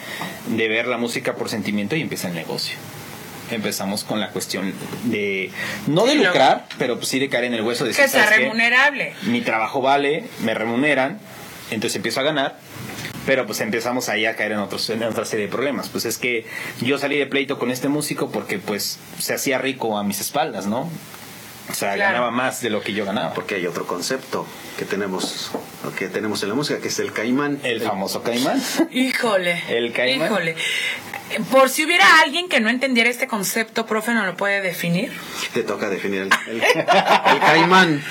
de ver la música por sentimiento y empieza el negocio. Empezamos con la cuestión de, no de Sí, lucrar, pero pues sí de caer en el hueso de Que sea "¿Sabes qué? remunerable. mi trabajo vale, me remuneran, entonces empiezo a ganar, pero pues empezamos ahí a caer en, otros, en otra serie de problemas. Pues es que yo salí de pleito con este músico porque pues se hacía rico a mis espaldas, ¿no? O sea, Claro. ganaba más de lo que yo ganaba. Porque hay otro concepto que tenemos, que tenemos en la música, que es el caimán. El famoso caimán. Híjole. El caimán. Híjole. Por si hubiera alguien que no entendiera este concepto, profe, ¿no lo puede definir? Te toca definir el, el- el caimán.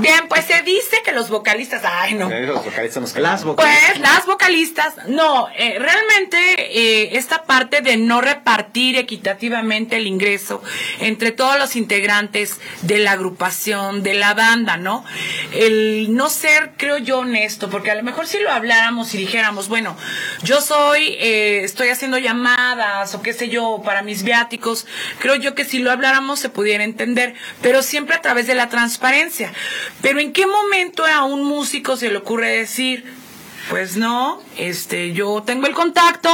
Bien, pues se dice que los vocalistas, ay no. Los vocalistas nos Las vocalistas. Pues las vocalistas, no, eh, realmente eh, esta parte de no repartir equitativamente el ingreso entre todos los integrantes de la agrupación, de la banda, ¿no? El no ser, creo yo, honesto, porque a lo mejor si lo habláramos y dijéramos, bueno, yo soy, eh, estoy haciendo llamadas o qué sé yo, para mis viáticos, creo yo que si lo habláramos se pudiera entender, pero siempre a través de la transparencia. Pero ¿en qué momento a un músico se le ocurre decir, pues no, este, yo tengo el contacto,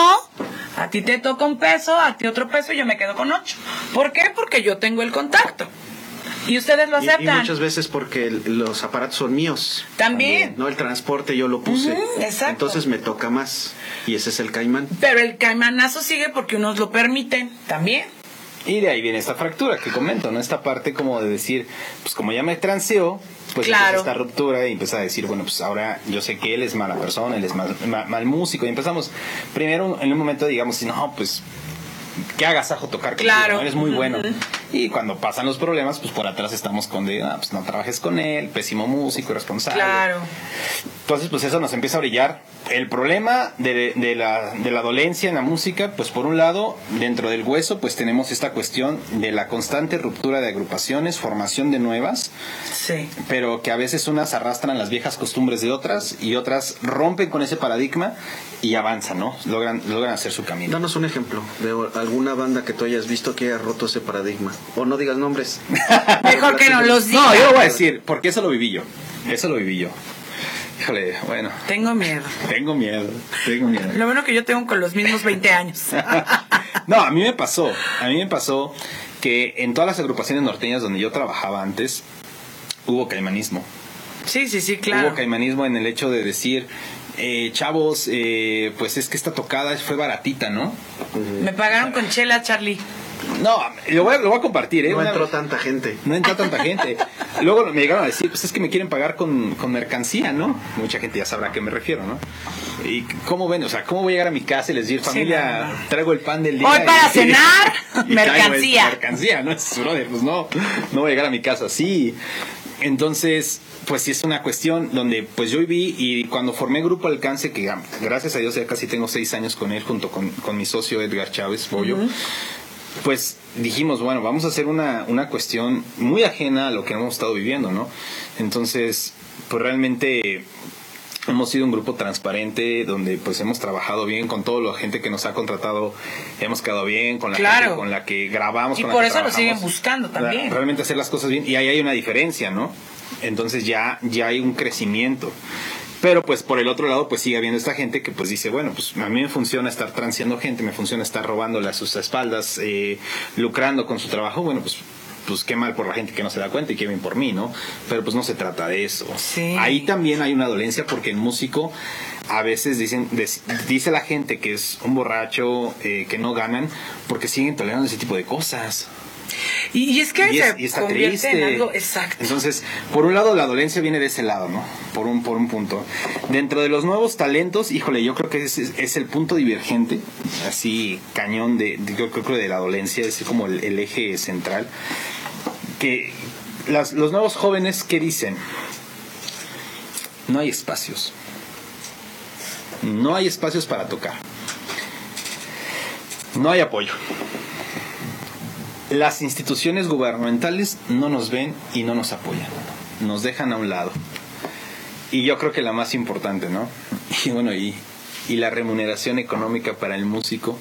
a ti te toca un peso, a ti otro peso y yo me quedo con ocho. ¿Por qué? Porque yo tengo el contacto. Y ustedes lo Y- Y, aceptan. muchas veces porque los aparatos son míos. También. No, el transporte yo lo puse. Ujú, exacto. Entonces me toca más. Y ese es el caimán. Pero el caimanazo sigue porque unos lo permiten también. Y de ahí viene esta fractura que comento, ¿no? Esta parte como de decir, pues como ya me transeó, pues Claro. empieza esta ruptura y empieza a decir, bueno, pues ahora yo sé que él es mala persona, él es mal, ma- mal músico. Y empezamos, primero en un momento digamos, no, pues que hagas ajo tocar contigo, Claro. ¿no? eres muy bueno. Y cuando pasan los problemas, pues por atrás estamos con de, ah, pues no trabajes con él, pésimo músico, irresponsable. Claro. Entonces, pues eso nos empieza a brillar. El problema de, de la, de la dolencia en la música, pues por un lado, dentro del hueso, pues tenemos esta cuestión de la constante ruptura de agrupaciones, formación de nuevas, Sí. pero que a veces unas arrastran las viejas costumbres de otras y otras rompen con ese paradigma y avanzan, ¿no? Logran, logran hacer su camino. Danos un ejemplo de alguna banda que tú hayas visto que haya roto ese paradigma. O no digas nombres. Mejor que no los diga. No, yo lo voy a decir, porque eso lo viví yo. Eso lo viví yo. Híjole, bueno, Tengo miedo. tengo miedo, tengo miedo. Lo bueno que yo tengo con los mismos 20 años. no, a mí me pasó. A mí me pasó que en todas las agrupaciones norteñas donde yo trabajaba antes, hubo caimanismo. Sí, sí, sí, claro. Hubo caimanismo en el hecho de decir, eh, chavos, eh, pues es que esta tocada fue baratita, ¿no? Me pagaron con chela, Charlie. No, lo voy a, lo voy a compartir, ¿eh? No Una- entró tanta gente. no entra tanta gente. Luego me llegaron a decir, pues es que me quieren pagar con, con mercancía, ¿no? Mucha gente ya sabrá a qué me refiero, ¿no? ¿Y cómo ven? O sea, ¿cómo voy a llegar a mi casa y les decir, Sí, familia, no, no. traigo el pan del día? Hoy para y- cenar, y mercancía. esta mercancía, ¿no? Es brother, pues no, no voy a llegar a mi casa así. Entonces, pues sí es una cuestión donde pues yo viví y cuando formé Grupo Alcance, que gracias a Dios ya casi tengo seis años con él junto con, con mi socio Edgar Chávez Bollo, pues dijimos, bueno, vamos a hacer una, una cuestión muy ajena a lo que hemos estado viviendo, ¿no? Entonces, pues realmente hemos sido un grupo transparente donde pues hemos trabajado bien con toda la gente que nos ha contratado, hemos quedado bien con la Claro. gente con la que grabamos. Y con la por que eso lo trabajamos. siguen buscando también. Realmente hacer las cosas bien y ahí hay una diferencia, ¿no? Entonces ya, ya hay un crecimiento. Pero pues por el otro lado pues sigue habiendo esta gente que pues dice, bueno, pues a mí me funciona estar transeando gente, me funciona estar robándole a sus espaldas, eh, lucrando con su trabajo, bueno, pues pues qué mal por la gente que no se da cuenta y qué bien por mí, ¿no? Pero pues no se trata de eso. Sí. Ahí también hay una dolencia porque el músico a veces dicen dice la gente que es un borracho, eh, que no ganan, porque siguen tolerando ese tipo de cosas. Y, y es que y, se es- y está convierte triste. en algo exacto. Entonces, por un lado, la dolencia viene de ese lado, ¿no? Por un, por un punto. Dentro de los nuevos talentos, híjole, yo creo que es, es- es el punto divergente, así cañón de, de- yo creo que de la dolencia, es como el, el eje central. Que las- los nuevos jóvenes, ¿qué dicen? No hay espacios. No hay espacios para tocar. No hay apoyo las instituciones gubernamentales no nos ven y no nos apoyan. Nos dejan a un lado. Y yo creo que la más importante, ¿no? Y bueno, y, y la remuneración económica para el músico.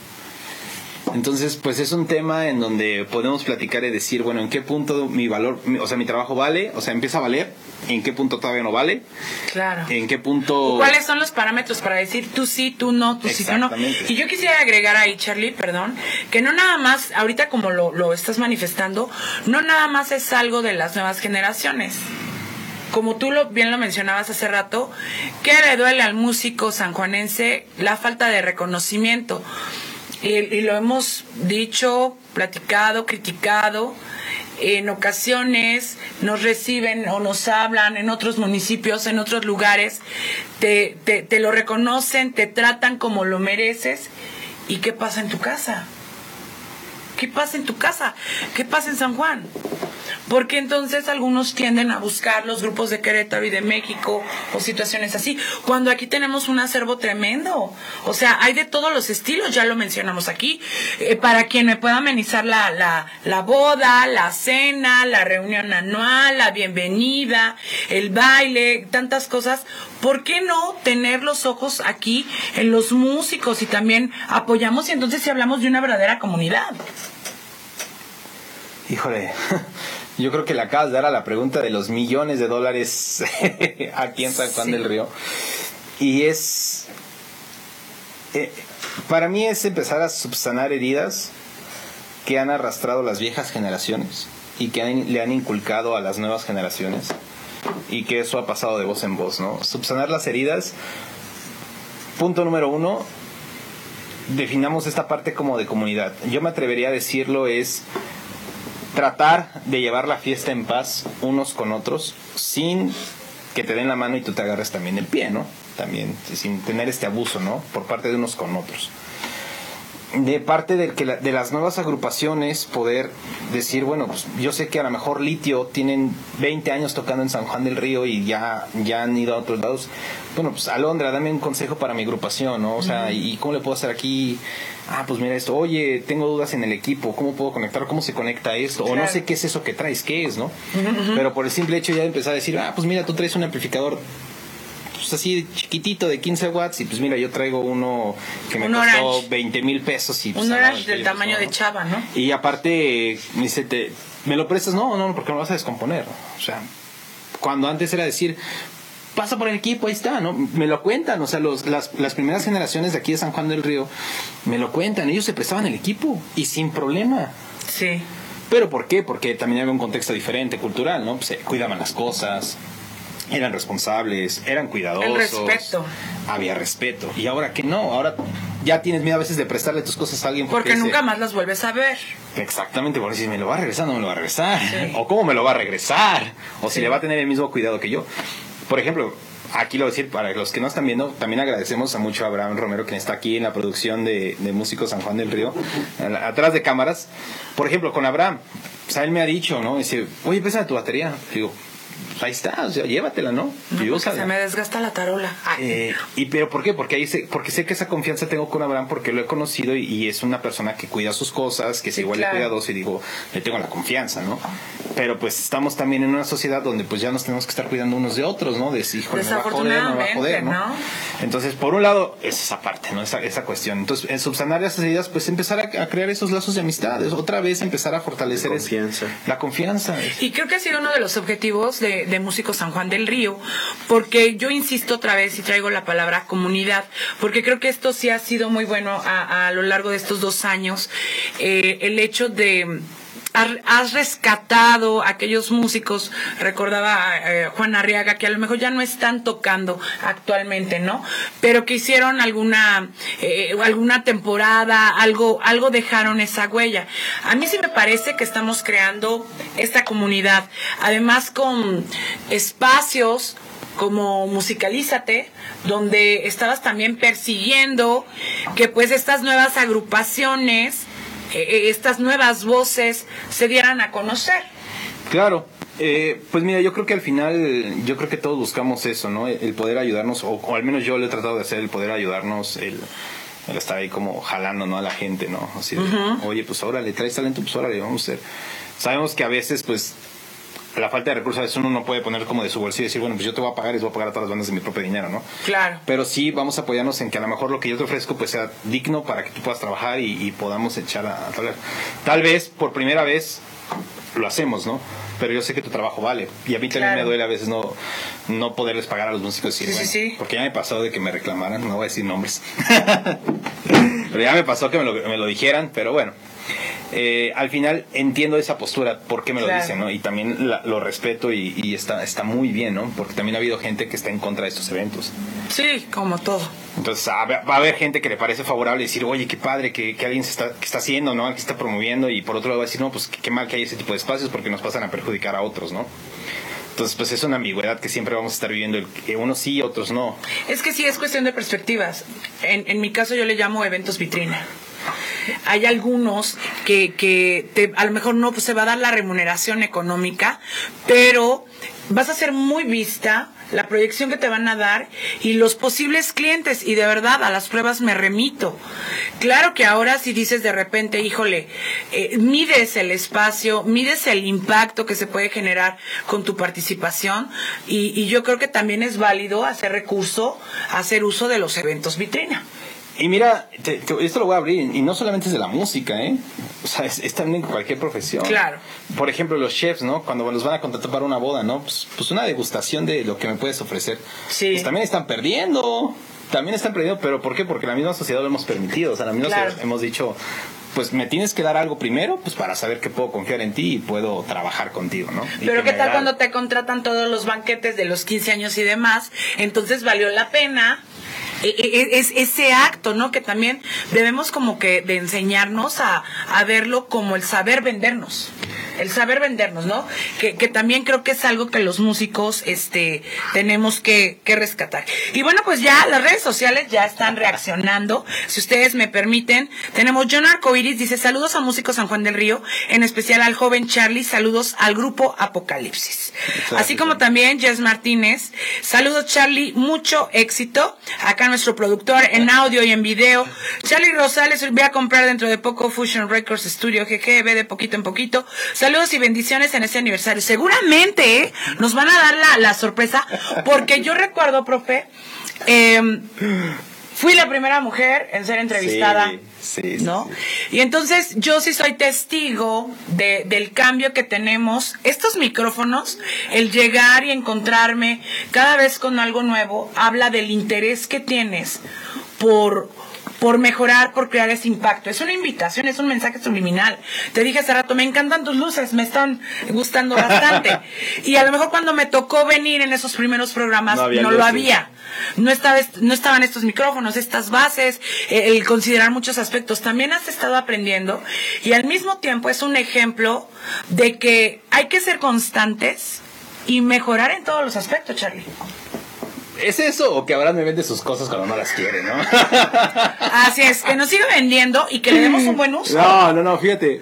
Entonces, pues es un tema en donde podemos platicar y decir, bueno, en qué punto mi valor, o sea, mi trabajo vale, o sea, empieza a valer, en qué punto todavía no vale, Claro. en qué punto... ¿Cuáles son los parámetros para decir tú sí, tú no, tú sí, tú no? Y yo quisiera agregar ahí, Charlie, perdón, que no nada más, ahorita como lo, lo estás manifestando, no nada más es algo de las nuevas generaciones. Como tú lo, bien lo mencionabas hace rato, ¿qué le duele al músico sanjuanense? La falta de reconocimiento. Y, lo hemos dicho, platicado, criticado. En ocasiones nos reciben o nos hablan en otros municipios, en otros lugares, te, te, te lo reconocen, te tratan como lo mereces. ¿Y qué pasa en tu casa? ¿Qué pasa en tu casa? ¿Qué pasa en San Juan? Porque entonces algunos tienden a buscar los grupos de Querétaro y de México o situaciones así, cuando aquí tenemos un acervo tremendo. O sea, hay de todos los estilos, ya lo mencionamos aquí. Eh, para quien me pueda amenizar la, la, la boda, la cena, la reunión anual, la bienvenida, el baile, tantas cosas. ¿Por qué no tener los ojos aquí en los músicos y también apoyamos y entonces si hablamos de una verdadera comunidad? Híjole, yo creo que le acabas de dar a la pregunta de los millones de dólares aquí en San Juan Sí. del Río. Y es. eh, para mí es empezar a subsanar heridas que han arrastrado las viejas generaciones y que han- le han inculcado a las nuevas generaciones. Y que eso ha pasado de voz en voz, ¿no? Subsanar las heridas. Punto número uno, definamos esta parte como de comunidad. Yo me atrevería a decirlo es tratar de llevar la fiesta en paz unos con otros sin que te den la mano y tú te agarres también el pie, ¿no? También sin tener este abuso, ¿no? Por parte de unos con otros. De parte de, que la- de las nuevas agrupaciones poder decir, bueno, pues yo sé que a lo mejor Litio tienen 20 años tocando en San Juan del Río y ya, ya han ido a otros lados. Bueno, pues Alondra, dame un consejo para mi agrupación, ¿no? O sea, ¿y cómo le puedo hacer aquí? Ah, pues mira esto, oye, tengo dudas en el equipo, ¿cómo puedo conectar? ¿Cómo se conecta esto? O no sé qué es eso que traes, ¿qué es, no? Pero por el simple hecho ya de empezar a decir, ah, pues mira, tú traes un amplificador pues así chiquitito de 15 watts y pues mira, yo traigo uno que me Un costó Orange. 20 mil pesos y pues, Un orange del tamaño no, de. Chava, ¿no? Y aparte, me dice, te, ¿me lo prestas? No, no, porque me lo vas a descomponer. O sea, cuando antes era decir, pasa por el equipo, ahí está, ¿no? Me lo cuentan, o sea, los, las, las primeras generaciones de aquí de San Juan del Río, me lo cuentan, ellos se prestaban el equipo y sin problema. Sí. ¿Pero por qué? Porque también había un contexto diferente, cultural, ¿no? Pues, se cuidaban las cosas, eran responsables, eran cuidadosos. El respeto. Había respeto. Y ahora que no, ahora ya tienes miedo a veces de prestarle tus cosas a alguien. Porque nunca más las vuelves a ver. Exactamente, porque si me lo va a regresar, no me lo va a regresar. Sí. O cómo me lo va a regresar. O si le va a tener el mismo cuidado que yo. Por ejemplo, aquí lo voy a decir, para los que no están viendo, también agradecemos a mucho a Abraham Romero, que está aquí en la producción de, de Músicos San Juan del Río, a atrás de cámaras. Por ejemplo, con Abraham, o sea, él me ha dicho, ¿no? Dice, oye, pesa tu batería. Digo, pues ahí está, o sea, llévatela, ¿no? No, porque se me desgasta la tarola. Eh, y pero ¿por qué? Porque ahí sé, porque sé que esa confianza tengo con Abraham porque lo he conocido y, y es una persona que cuida sus cosas, que es Sí, igual claro. de cuidadoso y digo, le tengo la confianza, ¿no? Pero pues estamos también en una sociedad donde pues ya nos tenemos que estar cuidando unos de otros, ¿no? De si, híjole, me va a joder, me va a joder, ¿no? Desafortunadamente, Entonces, por un lado, es esa parte, ¿no? Esa, esa cuestión. Entonces, en subsanar esas ideas, pues empezar a, a crear esos lazos de amistad, es otra vez empezar a fortalecer ese- confianza. la confianza. Y creo que ha sido uno de los objetivos de, de Músicos San Juan del Río, porque yo insisto otra vez y traigo la palabra comunidad, porque creo que esto sí ha sido muy bueno a, a lo largo de estos dos años, eh, el hecho de has rescatado a aquellos músicos, recordaba eh, Juan Arriaga, que a lo mejor ya no están tocando actualmente, ¿no? Pero que hicieron alguna, eh, alguna temporada, algo, algo dejaron esa huella. A mí sí me parece que estamos creando esta comunidad, además con espacios como Musicalízate, donde estabas también persiguiendo que pues estas nuevas agrupaciones eh, eh, estas nuevas voces se dieran a conocer. Claro, eh, pues mira, yo creo que al final, yo creo que todos buscamos eso, ¿no? El poder ayudarnos, o, al menos yo lo he tratado de hacer, el poder ayudarnos, el, estar ahí como jalando, ¿no? A la gente, ¿no? Así de, oye, pues ahora le traes talento, pues ahora le vamos a hacer. Sabemos que a veces, pues, la falta de recursos a veces uno no puede poner como de su bolsillo y decir, bueno, pues yo te voy a pagar y voy a pagar a todas las bandas de mi propio dinero, ¿no? Claro. Pero sí vamos a apoyarnos en que a lo mejor lo que yo te ofrezco pues sea digno para que tú puedas trabajar y, podamos echar a, a Tal vez por primera vez lo hacemos, ¿no? Pero yo sé que tu trabajo vale. Y a mí también me duele a veces no, no poderles pagar a los músicos. sí, sí, sí. Porque ya me pasó de que me reclamaran, no voy a decir nombres. pero ya me pasó que me lo, me lo dijeran, pero bueno, eh, al final entiendo esa postura, por qué me lo dicen, ¿no? Y también lo respeto y, está, está muy bien, ¿no? Porque también ha habido gente que está en contra de estos eventos. Sí, como todo. Entonces va a haber gente que le parece favorable decir, oye, qué padre que, alguien se está, que está haciendo, ¿no? Que está promoviendo y por otro lado va a decir, no, pues qué mal que hay ese tipo de espacios porque nos pasan a perjudicar a otros, ¿no? Entonces, pues es una ambigüedad que siempre vamos a estar viviendo, que unos sí, otros no. Es que sí, es cuestión de perspectivas. En, en mi caso yo le llamo eventos vitrina hay algunos que, que te, a lo mejor no pues, se va a dar la remuneración económica, pero vas a ser muy vista la proyección que te van a dar y los posibles clientes y de verdad a las pruebas me remito. Claro que ahora si dices de repente, híjole, eh, mides el espacio, mides el impacto que se puede generar con tu participación y, y yo creo que también es válido hacer recurso, hacer uso de los eventos vitrina. Y mira, esto lo voy a abrir, y no solamente es de la música, ¿eh? O sea, es, también en cualquier profesión. Claro. Por ejemplo, los chefs, ¿no? Cuando los van a contratar para una boda, ¿no? Pues, pues una degustación de lo que me puedes ofrecer. Sí. Pues también están perdiendo. También están perdiendo, pero ¿por qué? Porque la misma sociedad lo hemos permitido. O sea, la misma sociedad hemos dicho, pues me tienes que dar algo primero, pues para saber que puedo confiar en ti y puedo trabajar contigo, ¿no? Pero ¿qué tal cuando te contratan todos los banquetes de los 15 años y demás? Entonces valió la pena es ese acto, ¿no? Que también debemos como que de enseñarnos a, a verlo como el saber vendernos el saber vendernos, ¿no? Que, que, también creo que es algo que los músicos este, tenemos que, que, rescatar. Y bueno, pues ya las redes sociales ya están reaccionando. Si ustedes me permiten, tenemos John Arcoiris, dice saludos a Músicos San Juan del Río, en especial al joven Charlie, saludos al grupo Apocalipsis. Así como también Jess Martínez, saludos Charlie, mucho éxito. Acá nuestro productor en audio y en video. Charlie Rosales, voy a comprar dentro de poco Fusion Records Studio GG, ve de poquito en poquito. Saludos y bendiciones en este aniversario. Seguramente ¿eh? nos van a dar la, sorpresa, porque yo recuerdo, profe, em, fui la primera mujer en ser entrevistada. Sí, ¿no? Y entonces yo sí soy testigo de, del cambio que tenemos. Estos micrófonos, el llegar y encontrarme cada vez con algo nuevo, habla del interés que tienes por por mejorar, por crear ese impacto. Es una invitación, es un mensaje subliminal. Te dije hace rato, me encantan tus luces, me están gustando bastante. y a lo mejor cuando me tocó venir en esos primeros programas, no, lo había. No, estaba, no estaban estos micrófonos, estas bases, eh, el considerar muchos aspectos. También has estado aprendiendo y al mismo tiempo es un ejemplo de que hay que ser constantes y mejorar en todos los aspectos, Charlie. ¿Es eso o que ahora me vende sus cosas cuando no las quiere, no? Así es, que nos siga vendiendo y que le demos un buen uso. No, no, no, fíjate.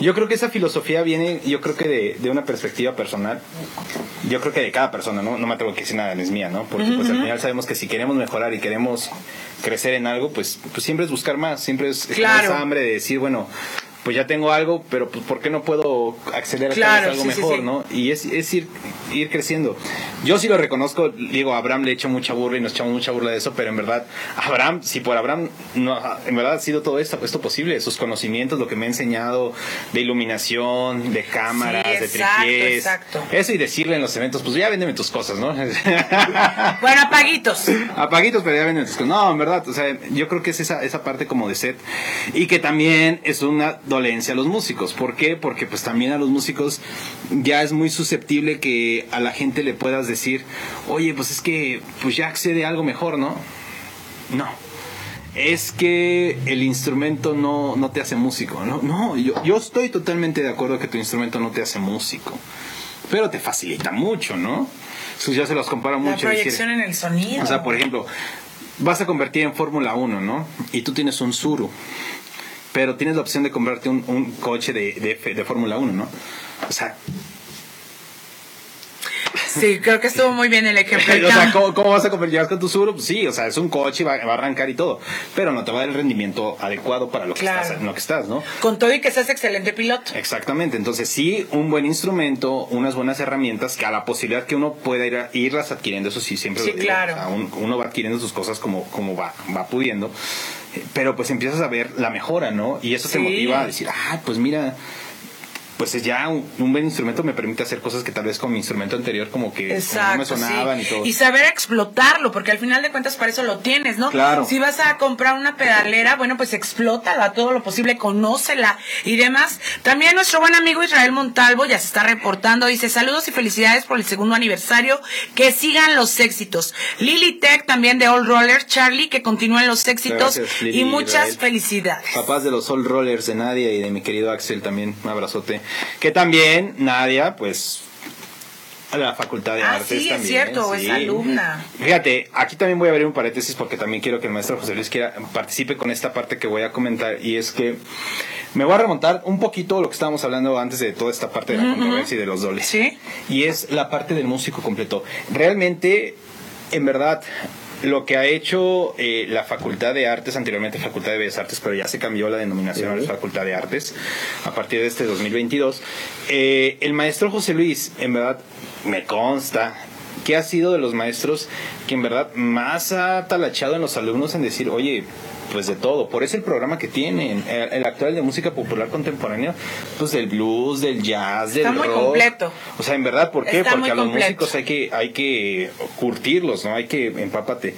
Yo creo que esa filosofía viene, yo creo que de, de una perspectiva personal. Yo creo que de cada persona, ¿no? No me atrevo a decir nada, es mía, ¿no? Porque pues al final sabemos que si queremos mejorar y queremos crecer en algo, pues, pues siempre es buscar más, siempre es, esa hambre de decir, bueno, pues ya tengo algo, pero pues ¿por qué no puedo acceder a algo mejor, no? Y es, es ir, ir creciendo. Yo sí lo reconozco, digo, a Abraham le echo mucha burla y nos echamos mucha burla de eso, pero en verdad, Abraham, si por Abraham, no, en verdad ha sido todo esto, esto posible, sus conocimientos, lo que me ha enseñado de iluminación, de cámaras, de exacto, tripiés. exacto. Eso y decirle en los eventos, pues ya véndeme tus cosas, ¿no? Bueno, apaguitos. Apaguitos, pero ya venden tus cosas. No, en verdad, o sea, yo creo que es esa, esa parte como de set. Y que también es una dolencia a los músicos. ¿Por qué? Porque pues también a los músicos ya es muy susceptible que a la gente le puedas decir, oye, pues es que pues ya accede a algo mejor, ¿no? No. Es que el instrumento no, no te hace músico, ¿no? No, yo, yo estoy totalmente de acuerdo que tu instrumento no te hace músico. Pero te facilita mucho, ¿no? Ya se los compara La mucho. decir- proyección en el sonido. o sea, por ejemplo, vas a convertir en Fórmula 1, ¿no? Y tú tienes un Suru. Pero tienes la opción de comprarte un, un coche de, de, de Fórmula 1, ¿no? O sea, Sí, creo que estuvo muy bien el ejemplo. o sea, ¿cómo, cómo vas a convertir con tu Suru? Pues sí, o sea, es un coche, va, va a arrancar y todo. Pero no te va a dar el rendimiento adecuado para lo que, Claro. estás, en lo que estás, ¿no? Con todo y que seas excelente piloto. Exactamente, entonces sí, un buen instrumento, unas buenas herramientas, que a la posibilidad que uno pueda ir a- irlas adquiriendo, eso sí, siempre Sí, lo digo, claro. o sea, un- uno va adquiriendo sus cosas como, como va, va pudiendo, pero pues empiezas a ver la mejora, ¿no? Y eso te motiva a decir, ah, pues mira, pues es ya un, un buen instrumento me permite hacer cosas que tal vez con mi instrumento anterior como que no me sonaban sí. y todo. Y saber explotarlo, porque al final de cuentas para eso lo tienes, ¿no? Claro. Si vas a comprar una pedalera, bueno, pues explótala todo lo posible, conócela y demás. También nuestro buen amigo Israel Montalvo ya se está reportando, dice saludos y felicidades por el segundo aniversario, que sigan los éxitos. Lily Tech también de All Roller, Charlie, que continúen los éxitos Gracias, y muchas Israel. felicidades. Papás de los Soul Rollers de Nadia y de mi querido Axel también, un abrazote. Que también, Nadia, pues, a la Facultad de Ah, Artes sí, es también. cierto, es alumna. Fíjate, aquí también voy a abrir un paréntesis porque también quiero que el maestro José Luis quiera, participe con esta parte que voy a comentar y es que me voy a remontar un poquito a lo que estábamos hablando antes de toda esta parte de la controversia y de los dobles. Sí. Y es la parte del músico completo. Realmente, en verdad, lo que ha hecho eh, la Facultad de Artes, anteriormente Facultad de Bellas Artes, pero ya se cambió la denominación a la Facultad de Artes a partir de este 2022, eh, el maestro José Luis, en verdad, me consta que ha sido de los maestros que en verdad más ha talachado en los alumnos en decir, oye, pues de todo, por eso el programa que tienen, el, el actual de música popular contemporánea, pues del blues, del jazz, del Está muy rock. completo. O sea, en verdad, ¿por qué? Está Porque muy a los completo. músicos hay que, hay que curtirlos, ¿no? Hay que empápate.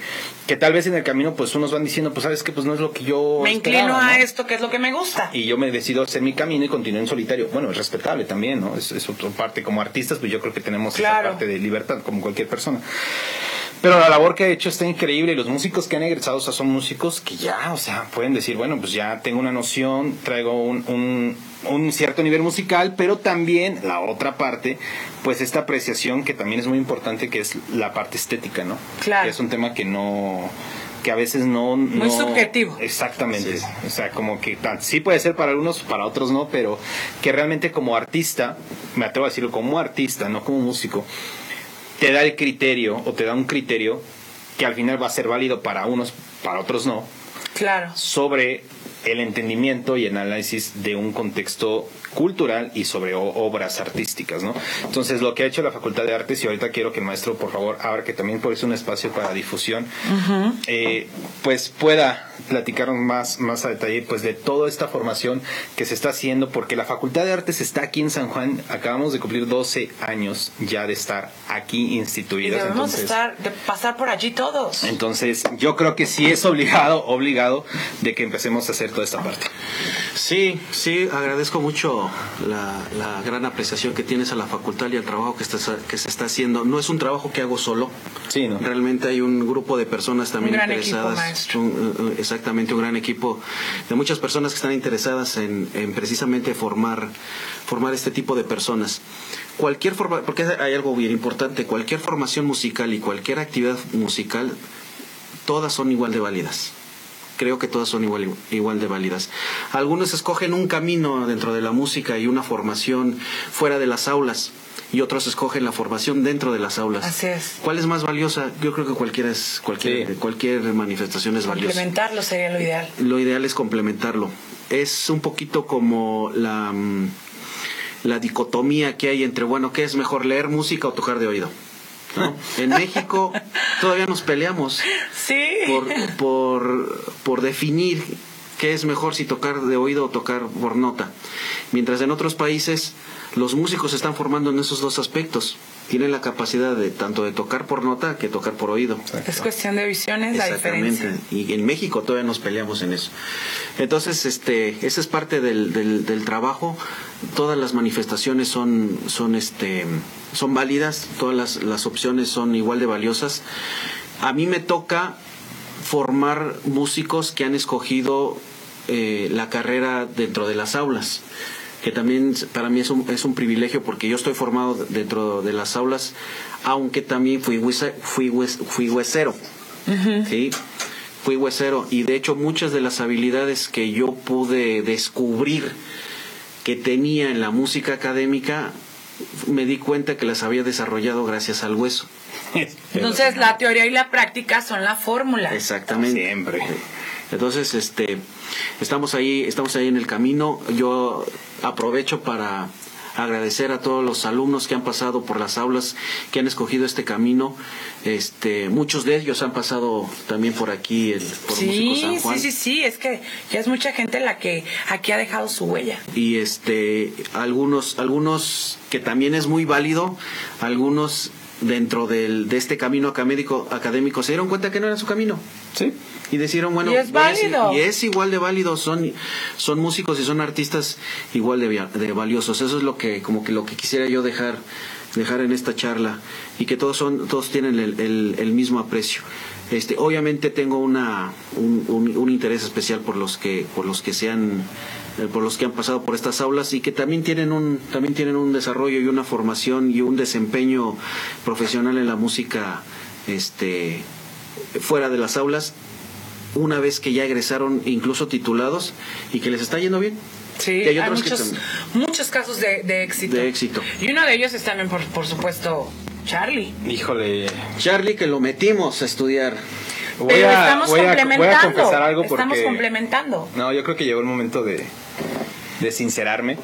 Que tal vez en el camino, pues unos van diciendo, pues sabes que pues no es lo que yo Me inclino a ¿no? esto, que es lo que me gusta. Y yo me decido hacer mi camino y continúo en solitario. Bueno, es respetable también, ¿no? Es, es otra parte. Como artistas, pues yo creo que tenemos Claro. esa parte de libertad, como cualquier persona. Pero la labor que ha hecho está increíble y los músicos que han egresado o sea, son músicos que ya, o sea, pueden decir, bueno, pues ya tengo una noción, traigo un, un, un cierto nivel musical, pero también la otra parte, pues esta apreciación que también es muy importante, que es la parte estética, ¿no? Claro. Que es un tema que no que a veces no... Muy no- subjetivo. Exactamente. O sea, como que sí puede ser para algunos, para otros no, pero que realmente como artista, me atrevo a decirlo, como artista, no como músico, te da el criterio o te da un criterio que al final va a ser válido para unos, para otros no, Claro. sobre el entendimiento y el análisis de un contexto cultural y sobre obras artísticas, ¿no? Entonces, lo que ha hecho la Facultad de Artes, y ahorita quiero que el maestro, por favor, abra que también por eso un espacio para difusión, eh, pues pueda platicarnos más, más a detalle pues de toda esta formación que se está haciendo, porque la Facultad de Artes está aquí en San Juan, acabamos de cumplir 12 años ya de estar aquí Y instituidas. debemos entonces, estar, de pasar por allí todos. entonces, yo creo que sí es obligado, obligado de que empecemos a hacer toda esta parte. Sí, sí, agradezco mucho la, la gran apreciación que tienes a la facultad y al trabajo que, estás- que se está haciendo. No es un trabajo que hago solo. Sí, ¿no? Realmente hay un grupo de personas también Un gran equipo, interesadas. un- uh, exactamente, un gran equipo de muchas personas que están interesadas en, en precisamente formar, formar este tipo de personas. Cualquier forma, porque hay algo bien importante, cualquier formación musical y cualquier actividad musical, todas son igual de válidas creo que todas son igual, igual de válidas. Algunos escogen un camino dentro de la música y una formación fuera de las aulas y otros escogen la formación dentro de las aulas. Así es. ¿Cuál es más valiosa? Yo creo que cualquiera es, cualquier, Sí. cualquier manifestación es valiosa. Complementarlo sería lo ideal. Lo ideal es complementarlo. Es un poquito como la, mm, la dicotomía que hay entre, bueno, ¿qué es mejor, leer música o tocar de oído? ¿No? En México todavía nos peleamos Sí. por, por, por definir qué es mejor si tocar de oído o tocar por nota. Mientras en otros países los músicos se están formando en esos dos aspectos. Tienen la capacidad de tanto de tocar por nota que tocar por oído. Es cuestión de visiones la diferencia. Y en México todavía nos peleamos en eso. Entonces, este, esa es parte del, del, del trabajo. Todas las manifestaciones son, son, este, son válidas, todas las, las opciones son igual de valiosas. A mí me toca formar músicos que han escogido eh, la carrera dentro de las aulas que también para mí es un, es un privilegio porque yo estoy formado dentro de las aulas, aunque también fui, huese- fui, hues- fui huesero. ¿sí? Fui huesero y de hecho muchas de las habilidades que yo pude descubrir que tenía en la música académica, me di cuenta que las había desarrollado gracias al hueso. Entonces, la teoría y la práctica son la fórmula. Exactamente. Siempre. Entonces, este, estamos ahí, estamos ahí en el camino. Yo aprovecho para agradecer a todos los alumnos que han pasado por las aulas, que han escogido este camino. Este, muchos de ellos han pasado también por aquí, el, por Músico Sí, San Juan. sí, sí, sí, es que ya es mucha gente la que aquí ha dejado su huella. y este algunos algunos que también es muy válido algunos dentro del, de este camino académico académico se dieron cuenta que no era su camino Sí. Y decidieron bueno Y es válido. y igual de válido son son músicos y son artistas igual de, de valiosos eso es lo que como que lo que quisiera yo dejar dejar en esta charla y que todos son todos tienen el, el- el mismo aprecio este obviamente tengo una un, un- un interés especial por los que por los que sean eh, por los que han pasado por estas aulas y que también tienen un también tienen un desarrollo y una formación y un desempeño profesional en la música este fuera de las aulas una vez que ya egresaron incluso titulados y que les está yendo bien Sí, Y hay, hay muchos, muchos casos de, de éxito. De éxito. Y uno de ellos es también, por, por supuesto, Charlie. Híjole. Charlie que lo metimos a estudiar Voy Pero a, estamos voy a- complementando. voy a confesar algo porque... Estamos complementando. No, yo creo que llegó el momento de, de sincerarme,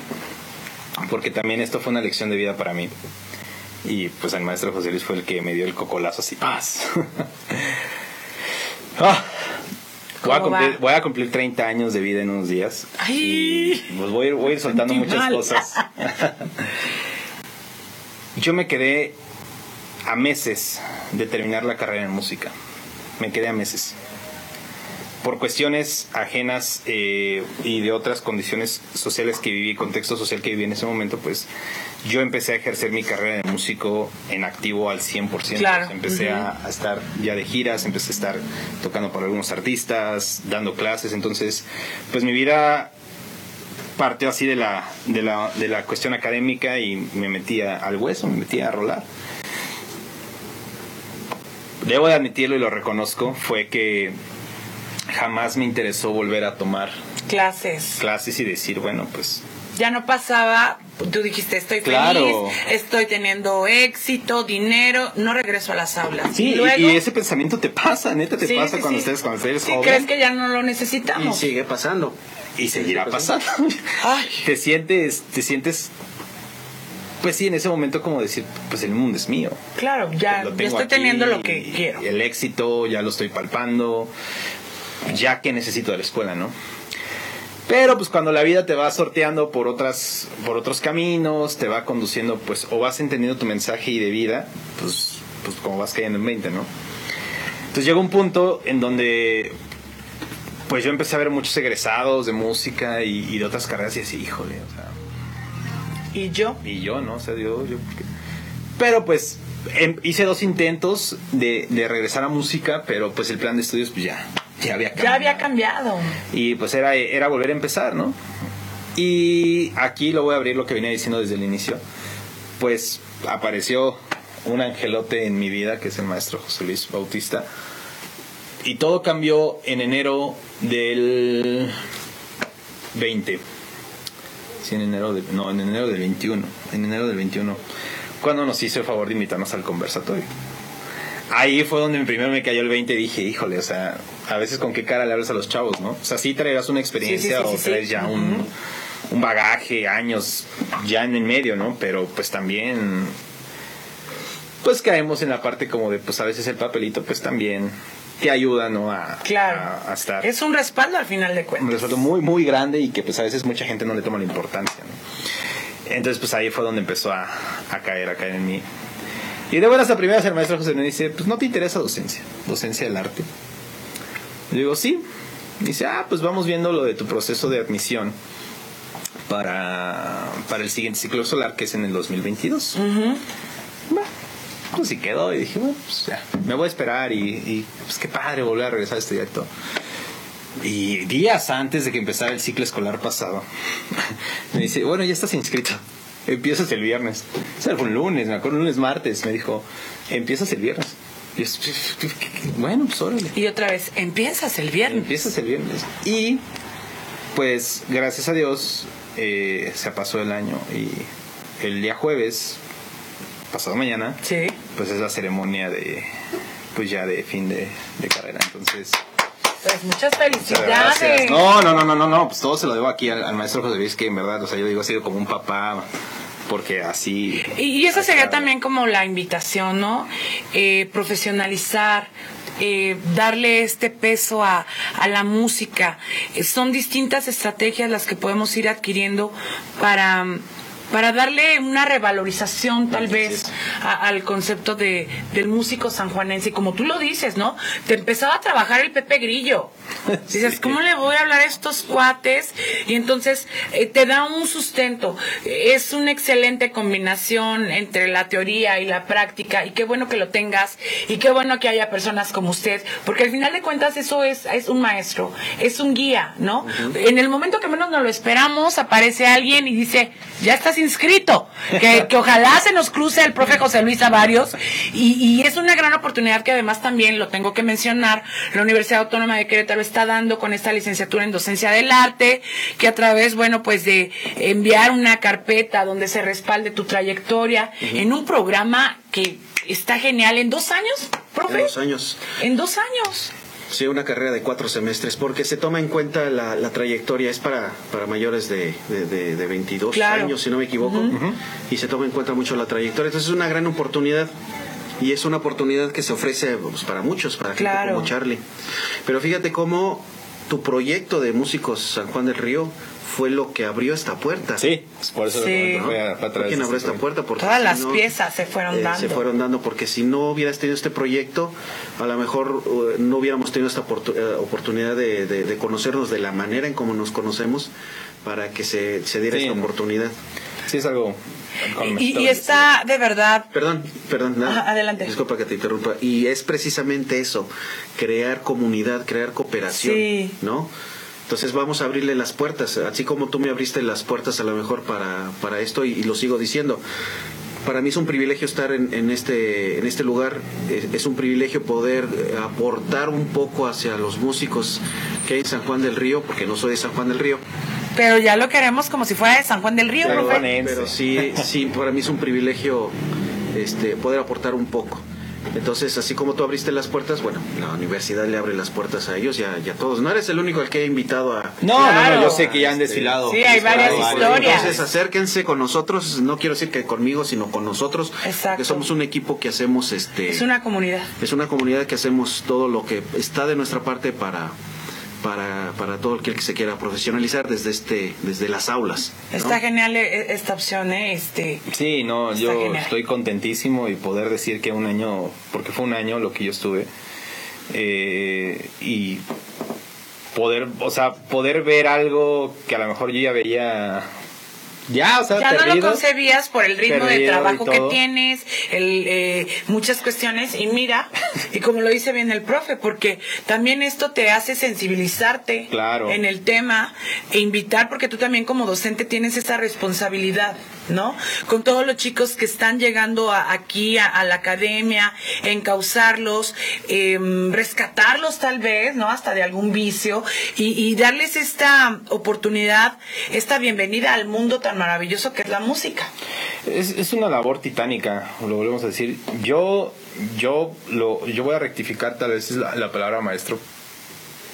porque también esto fue una lección de vida para mí. Y pues el maestro José Luis fue el que me dio el cocolazo así, paz. Ah, voy, a ¿Cómo cumplir, voy a cumplir 30 años de vida en unos días. Ay. Y pues voy, a ir- voy a ir soltando muchas mal. cosas. Yo me quedé a meses de terminar la carrera en música. Me quedé a meses. Por cuestiones ajenas eh, y de otras condiciones sociales que viví, contexto social que viví en ese momento, pues yo empecé a ejercer mi carrera de músico en activo al 100%. Claro. Empecé a estar ya de giras, empecé a estar tocando para algunos artistas, dando clases. Entonces, pues mi vida partió así de la, de la, de la cuestión académica y me metía al hueso, me metía a rolar. Debo de admitirlo y lo reconozco, fue que jamás me interesó volver a tomar Clases. clases y decir, bueno, pues Ya no pasaba, tú dijiste, estoy Claro. feliz, estoy teniendo éxito, dinero, no regreso a las aulas. sí, y y- luego, y, ese pensamiento te pasa, neta te Sí, pasa sí, cuando sí. estés cuando eres joven crees que ya no lo y necesitamos. sigue pasando y seguirá pasando. Ay. te sientes te sientes pues sí, en ese momento como decir, pues el mundo es mío. Claro, ya, Lo estoy aquí, teniendo lo que quiero. El éxito ya lo estoy palpando. Ya que necesito de la escuela, ¿no? Pero pues cuando la vida te va sorteando por otras por otros caminos, te va conduciendo pues o vas entendiendo tu mensaje y de vida, pues pues como vas cayendo en 20, ¿no? Entonces llegó un punto en donde pues yo empecé a ver muchos egresados de música y, y de otras carreras y así, híjole, o sea, Y yo, y yo, ¿no? O sea, yo, yo- Pero pues em- hice dos intentos de, de regresar a música, pero pues el plan de estudios pues ya, ya había cambiado. ya había cambiado. Y pues era, era volver a empezar, ¿no? Y aquí lo voy a abrir lo que venía diciendo desde el inicio. Pues apareció un angelote en mi vida, que es el maestro José Luis Bautista. Y todo cambió en enero del 20. Sí, en enero del, no, en enero del 21. En enero del 21. Cuando nos hizo el favor de invitarnos al conversatorio. Ahí fue donde primero me cayó el 20 y dije, híjole, o sea, a veces con qué cara le hablas a los chavos, ¿no? O sea, sí traerás una experiencia Sí, sí, sí, o traes ya un, un bagaje, años ya en el medio, ¿no? Pero pues también pues caemos en la parte como de, pues a veces el papelito, pues también te ayuda, ¿no? A, Claro. a, a estar. Es un respaldo al final de un cuentas. respaldo muy, muy grande y que pues a veces mucha gente no le toma la importancia, ¿no? Entonces pues ahí fue donde empezó a, a caer, a caer en mí. Y de buenas a primeras el maestro José me dice, pues no te interesa docencia, docencia del arte. Le digo, sí. Dice, ah, pues vamos viendo lo de tu proceso de admisión para, para el siguiente ciclo solar, que es en el 2022. Va, Pues sí quedó y dije, bueno, pues ya, me voy a esperar y, y, pues qué padre volver a regresar a estudiar y todo. Y días antes de que empezara el ciclo escolar pasado, me dice, bueno, ya estás inscrito. Empiezas el viernes. O sea, fue un lunes, me acuerdo, un lunes, martes. Me dijo, empiezas el viernes. Y yo, bueno, pues órale. Y otra vez, empiezas el viernes. Empiezas el viernes. Y pues gracias a Dios eh, se pasó el año y el día jueves, pasado mañana, Sí. pues es la ceremonia de, pues ya de fin de, de carrera. Entonces, Pues muchas felicidades. No, no, no, no, no, no, pues todo se lo debo aquí al, al maestro José Luis, que en verdad, o sea, yo digo, ha sido como un papá, porque así... Y, y eso sería también como la invitación, ¿no? Eh, profesionalizar, eh, darle este peso a, a la música. Eh, son distintas estrategias las que podemos ir adquiriendo para para darle una revalorización tal vez a- al concepto de, del músico sanjuanense. Y como tú lo dices, ¿no? Te empezaba a trabajar el Pepe Grillo. Dices, Sí. ¿cómo le voy a hablar a estos cuates? Y entonces eh, te da un sustento. Es una excelente combinación entre la teoría y la práctica. Y qué bueno que lo tengas. Y qué bueno que haya personas como usted. Porque al final de cuentas eso es, es un maestro. Es un guía, ¿no? En el momento que menos nos lo esperamos, aparece alguien y dice, ya estás inscrito. Que, que ojalá se nos cruce el profe José Luis Avarios. Y, y es una gran oportunidad que además también lo tengo que mencionar. La Universidad Autónoma de Querétaro está dando con esta licenciatura en docencia del arte, que a través, bueno, pues de enviar una carpeta donde se respalde tu trayectoria en un programa que está genial en dos años, profe. En dos años. En dos años. Sí, una carrera de cuatro semestres, porque se toma en cuenta la, la trayectoria, es para, para mayores de, de, de- de 22 Claro. años, si no me equivoco, y se toma en cuenta mucho la trayectoria. Entonces es una gran oportunidad, y es una oportunidad que se ofrece pues, para muchos, para gente Claro. como Charlie. Pero fíjate cómo tu proyecto de Músicos San Juan del Río fue lo que abrió esta puerta. Sí, por eso Sí. lo fue a, fue a ¿Por través quién abrió esta puerta? Porque Todas si las no, piezas se fueron eh, dando. Se fueron dando, porque si no hubieras tenido este proyecto, a lo mejor eh, no hubiéramos tenido esta eh, oportunidad de, de- de conocernos de la manera en como nos conocemos para que se, se diera Sí, esta no. oportunidad. Sí, es algo... Y, y está de verdad Perdón, perdón, nada. Ajá, adelante. Disculpa que te interrumpa. Y es precisamente eso, crear comunidad, crear cooperación, Sí. ¿no? Entonces vamos a abrirle las puertas, así como tú me abriste las puertas a lo mejor para, para esto y, y lo sigo diciendo. Para mí es un privilegio estar en, en este, en este lugar, es, es un privilegio poder aportar un poco hacia los músicos que hay en San Juan del Río, porque no soy de San Juan del Río, Pero ya lo queremos como si fuera de San Juan del Río, Pero pero sí, sí, para mí es un privilegio este, poder aportar un poco. Entonces, así como tú abriste las puertas, bueno, la universidad le abre las puertas a ellos y a, y a todos. No eres el único al que he invitado a... No, no, no, yo sé que ya han Este, desfilado. Sí, hay varias historias. Entonces, acérquense con nosotros, no quiero decir que conmigo, sino con nosotros, Exacto. que somos un equipo que hacemos este Es una comunidad. es una comunidad que hacemos todo lo que está de nuestra parte para para, para todo aquel que se quiera profesionalizar desde este desde las aulas. ¿no? Está genial eh, esta opción, ¿eh? Este, Sí, no, yo genial. estoy contentísimo y poder decir que un año, porque fue un año lo que yo estuve, eh, y poder, o sea, poder ver algo que a lo mejor yo ya veía, ya, o sea, ya no lo concebías por el ritmo de trabajo que tienes, el, eh, muchas cuestiones, y mira, y como lo dice bien el profe, porque también esto te hace sensibilizarte Claro. en el tema e invitar, porque tú también como docente tienes esa responsabilidad, ¿no? Con todos los chicos que están llegando a- aquí a, a la academia, encauzarlos, em, rescatarlos tal vez, ¿no? Hasta de algún vicio, y, y darles esta oportunidad, esta bienvenida al mundo tan maravilloso que es la música. Es, es una labor titánica, lo volvemos a decir. Yo, yo, lo, yo voy a rectificar tal vez la, la palabra maestro.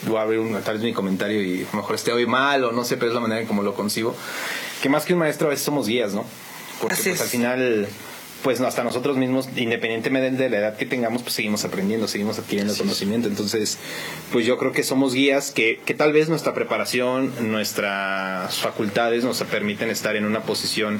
Voy a abrir un, tal vez mi comentario y a lo mejor esté hoy mal o no sé, pero es la manera en como lo concibo. Que más que un maestro a veces somos guías, ¿no? Porque Así pues es. al final pues hasta nosotros mismos, independientemente de la edad que tengamos, pues seguimos aprendiendo, seguimos adquiriendo conocimiento. Entonces, pues yo creo que somos guías que, que tal vez nuestra preparación, nuestras facultades nos permiten estar en una posición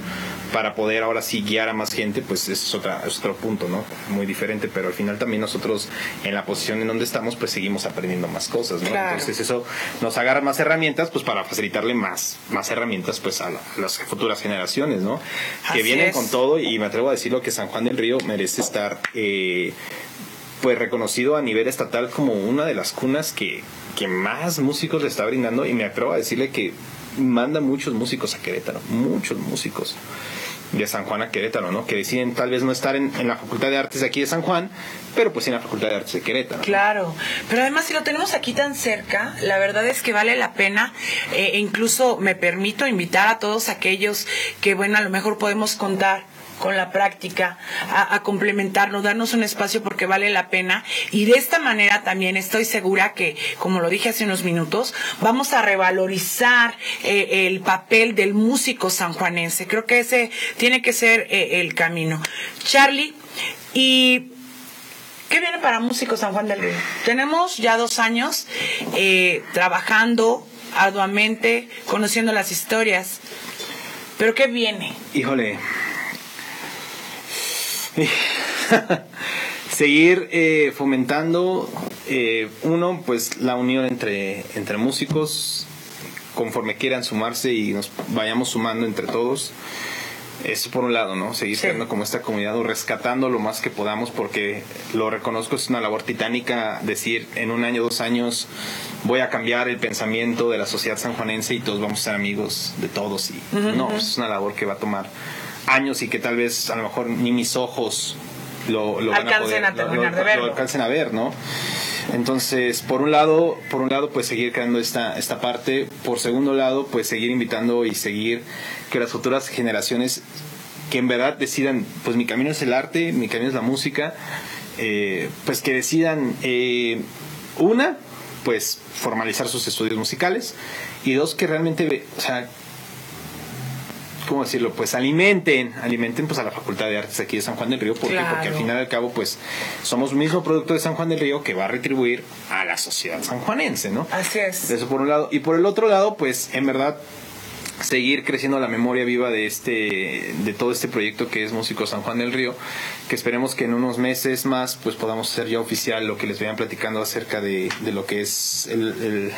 para poder ahora sí guiar a más gente, pues ese es, otra, es otro punto, ¿no? Muy diferente, pero al final también nosotros en la posición en donde estamos, pues seguimos aprendiendo más cosas, ¿no? Entonces eso nos agarra más herramientas, pues para facilitarle más, más herramientas, pues a, las futuras generaciones, ¿no? que vienen con todo y me atrevo a decirlo que San Juan del Río merece estar eh, pues reconocido a nivel estatal como una de las cunas que, que más músicos le está brindando y me atrevo a decirle que manda muchos músicos a Querétaro, muchos músicos de San Juan a Querétaro, ¿no? Que deciden tal vez no estar en, la Facultad de Artes de aquí de San Juan, pero pues en la Facultad de Artes de Querétaro. Claro, pero además si lo tenemos aquí tan cerca, la verdad es que vale la pena, eh, e incluso me permito invitar a todos aquellos que, bueno, a lo mejor podemos contar con la práctica, a, complementarnos, darnos un espacio porque vale la pena. Y de esta manera también estoy segura que, como lo dije hace unos minutos, vamos a revalorizar eh, el papel del músico sanjuanense. Creo que ese tiene que ser eh, el camino. Charlie, y ¿Qué viene para Músico San Juan del Río? Tenemos ya dos años eh, trabajando arduamente, conociendo las historias. ¿Pero qué viene? Híjole, seguir eh, fomentando, eh, uno, pues la unión entre, entre músicos, conforme quieran sumarse y nos vayamos sumando entre todos. Eso por un lado, ¿no? Seguir siendo como esta comunidad o rescatando lo más que podamos porque lo reconozco, es una labor titánica decir en un año, dos años voy a cambiar el pensamiento de la sociedad sanjuanense y todos vamos a ser amigos de todos y no, es una labor que va a tomar años y que tal vez a lo mejor ni mis ojos lo, lo van a poder, lo, alcancen a ver, ¿no? Entonces, por un lado, por un lado, pues seguir creando esta, esta parte. Por segundo lado, pues seguir invitando y seguir que las futuras generaciones que en verdad decidan, pues mi camino es el arte, mi camino es la música, eh, pues que decidan, eh, una, pues formalizar sus estudios musicales y dos, que realmente, o sea, ¿cómo decirlo? Pues alimenten, alimenten pues a la Facultad de Artes aquí de San Juan del Río. ¿Por Porque al final y al cabo pues somos un mismo producto de San Juan del Río que va a retribuir a la sociedad sanjuanense, ¿no? Así es. Eso por un lado. Y por el otro lado, pues en verdad seguir creciendo la memoria viva de este de todo este proyecto que es Músico San Juan del Río que esperemos que en unos meses más pues podamos hacer ya oficial lo que les vayan platicando acerca de, de lo que es el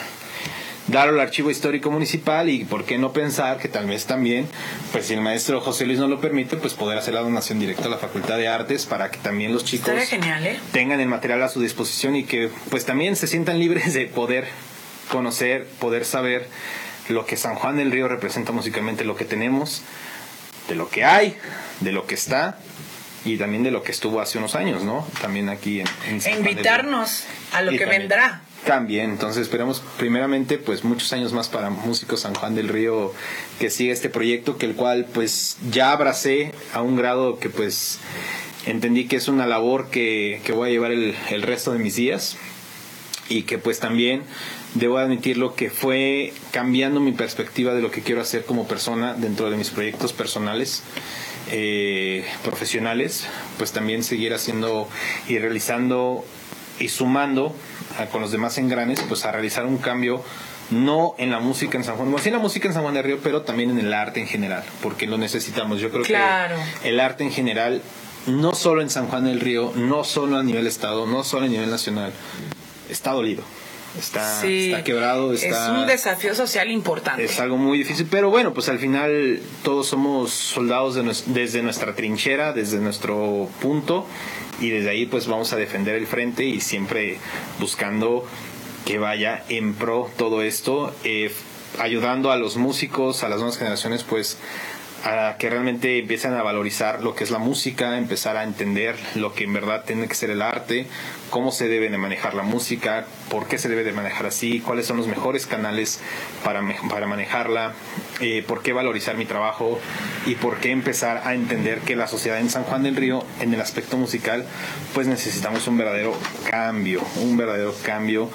dar al archivo histórico municipal y por qué no pensar que tal vez también, pues si el maestro José Luis no lo permite, pues poder hacer la donación directa a la Facultad de Artes para que también los chicos ¿eh? tengan el material a su disposición y que pues también se sientan libres de poder conocer, poder saber lo que San Juan del Río representa musicalmente, lo que tenemos, de lo que hay, de lo que está y también de lo que estuvo hace unos años, ¿no? También aquí en, en e invitarnos a lo que vendrá. También, entonces esperamos primeramente pues muchos años más para Músicos San Juan del Río que siga este proyecto que el cual pues ya abracé a un grado que pues entendí que es una labor que, que voy a llevar el, el, resto de mis días y que pues también debo admitirlo que fue cambiando mi perspectiva de lo que quiero hacer como persona dentro de mis proyectos personales. Eh, profesionales, pues también seguir haciendo y realizando y sumando con los demás engranes, pues a realizar un cambio no en la música en San Juan, bueno, sí en la música en San Juan de Río, pero también en el arte en general, porque lo necesitamos. Yo creo que el arte en general, no solo en San Juan del Río, no solo a nivel estado, no solo a nivel nacional, está dolido. Está, está quebrado. Está, es un desafío social importante. Es algo muy difícil, pero bueno, pues al final todos somos soldados desde nuestra trinchera, desde nuestro punto, y desde ahí pues vamos a defender el frente y siempre buscando que vaya en pro todo esto, eh, ayudando a los músicos, a las nuevas generaciones pues a que realmente empiecen a valorizar lo que es la música, empezar a entender lo que en verdad tiene que ser el arte, cómo se debe de manejar la música, por qué se debe de manejar así, cuáles son los mejores canales para, para manejarla, eh, por qué valorizar mi trabajo y por qué empezar a entender que la sociedad en San Juan del Río, en el aspecto musical, pues necesitamos un verdadero cambio, un verdadero cambio,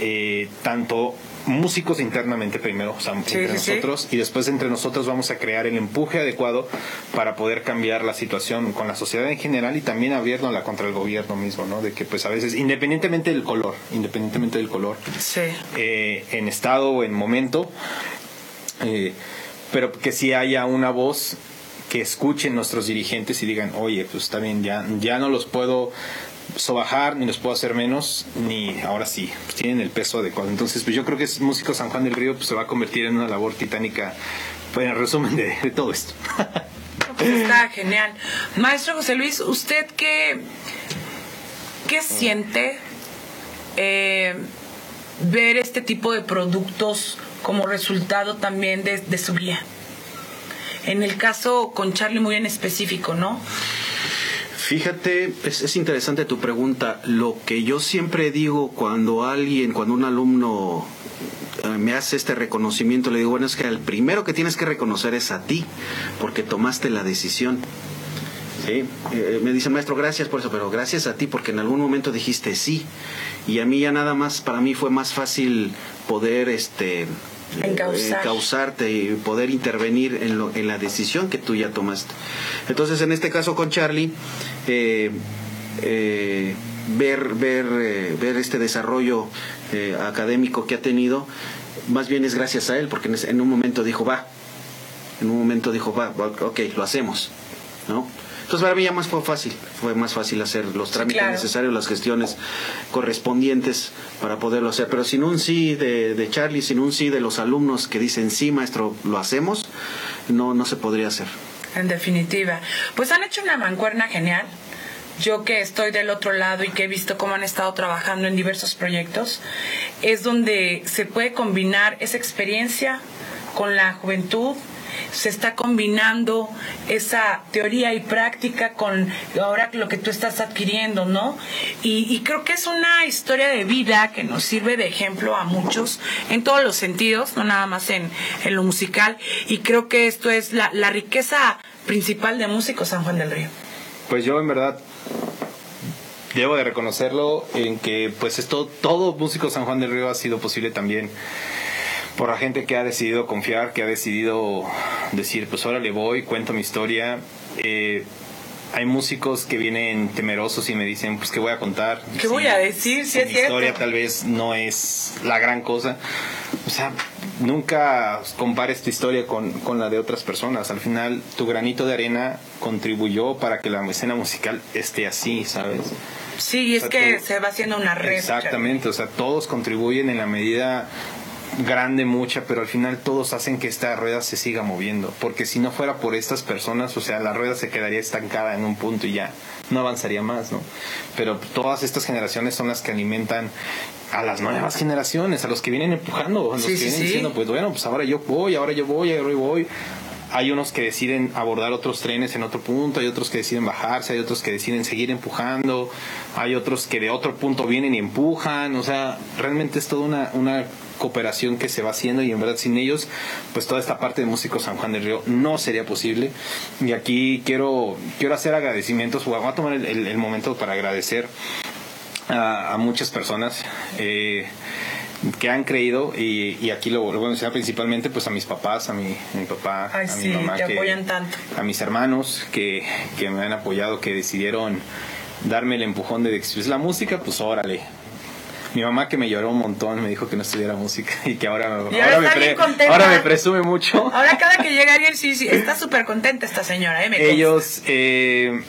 eh, tanto músicos internamente primero, o sea, entre nosotros, y después entre nosotros vamos a crear el empuje adecuado para poder cambiar la situación con la sociedad en general y también abrirnosla contra el gobierno mismo, ¿no? De que pues a veces, independientemente del color, independientemente del color, eh, en estado o en momento, eh, pero que si haya una voz que escuchen nuestros dirigentes y digan, oye, pues está bien, ya, ya no los puedo sobajar, ni los puedo hacer menos, ni ahora sí, pues tienen el peso adecuado. Entonces, pues yo creo que es Músico San Juan del Río pues, se va a convertir en una labor titánica, pues en resumen de, todo esto. Pues está genial. Maestro José Luis, ¿usted qué, qué siente eh, ver este tipo de productos como resultado también de, de su guía? En el caso con Charlie muy en específico, ¿no? Fíjate, es, interesante tu pregunta. Lo que yo siempre digo cuando alguien, cuando un alumno eh, me hace este reconocimiento, le digo, bueno, es que el primero que tienes que reconocer es a ti, porque tomaste la decisión. ¿Sí? Eh, me dice, maestro, gracias por eso, pero gracias a ti, porque en algún momento dijiste sí. Y a mí ya nada más, para mí fue más fácil poder este, causarte y poder intervenir en, lo, en la decisión que tú ya tomaste. Entonces, en este caso con Charlie, eh, eh, ver, ver, eh, ver este desarrollo académico que ha tenido, más bien es gracias a él, porque en, un momento dijo, va, en un momento dijo, va, ok, lo hacemos, ¿no? Entonces para mí ya más fue fácil, fue más fácil hacer los trámites necesarios, las gestiones correspondientes para poderlo hacer. Pero sin un sí de, de, Charlie, sin un sí de los alumnos que dicen sí, maestro, lo hacemos, no, no se podría hacer. En definitiva. Pues han hecho una mancuerna genial. Yo que estoy del otro lado y que he visto cómo han estado trabajando en diversos proyectos, es donde se puede combinar esa experiencia con la juventud, se está combinando esa teoría y práctica con ahora lo que tú estás adquiriendo, ¿no? Y, creo que es una historia de vida que nos sirve de ejemplo a muchos en todos los sentidos, no nada más en, lo musical. Y creo que esto es la, la riqueza principal de Músico San Juan del Río. Pues yo en verdad debo de reconocerlo en que pues esto todo músico San Juan del Río ha sido posible también por la gente que ha decidido confiar, que ha decidido decir, pues ahora le voy, cuento mi historia. Eh, hay músicos que vienen temerosos y me dicen, pues, ¿qué voy a contar? ¿Qué voy a decir? Si mi historia tal vez no es la gran cosa. O sea, nunca compares tu historia con, con, la de otras personas. Al final, tu granito de arena contribuyó para que la escena musical esté así, ¿sabes? Sí, es que se va haciendo una red. Exactamente, o sea, todos contribuyen en la medida grande, mucha, pero al final todos hacen que esta rueda se siga moviendo. Porque si no fuera por estas personas, o sea, la rueda se quedaría estancada en un punto y ya no avanzaría más, ¿no? Pero todas estas generaciones son las que alimentan a las nuevas generaciones, a los que vienen empujando, a los que vienen diciendo, pues bueno, pues ahora yo voy, ahora yo voy, ahora yo voy. Hay unos que deciden abordar otros trenes en otro punto, hay otros que deciden bajarse, hay otros que deciden seguir empujando, hay otros que de otro punto vienen y empujan, o sea, realmente es toda una, una cooperación que se va haciendo y en verdad sin ellos, pues toda esta parte de Músicos San Juan del Río no sería posible. Y aquí quiero, quiero hacer agradecimientos, voy a tomar el, momento para agradecer a, muchas personas. Eh, que han creído y, aquí lo, voy a mencionar principalmente pues a mis papás, a mi, mi papá, a mi mamá a mis hermanos que, que me han apoyado, que decidieron darme el empujón de decir, la música, pues órale, mi mamá que me lloró un montón me dijo que no estudiara música y que ahora, ahora, me, ahora me presume mucho. Ahora cada que llega alguien, sí, sí, está súper contenta esta señora. ¿eh? Ellos, eh,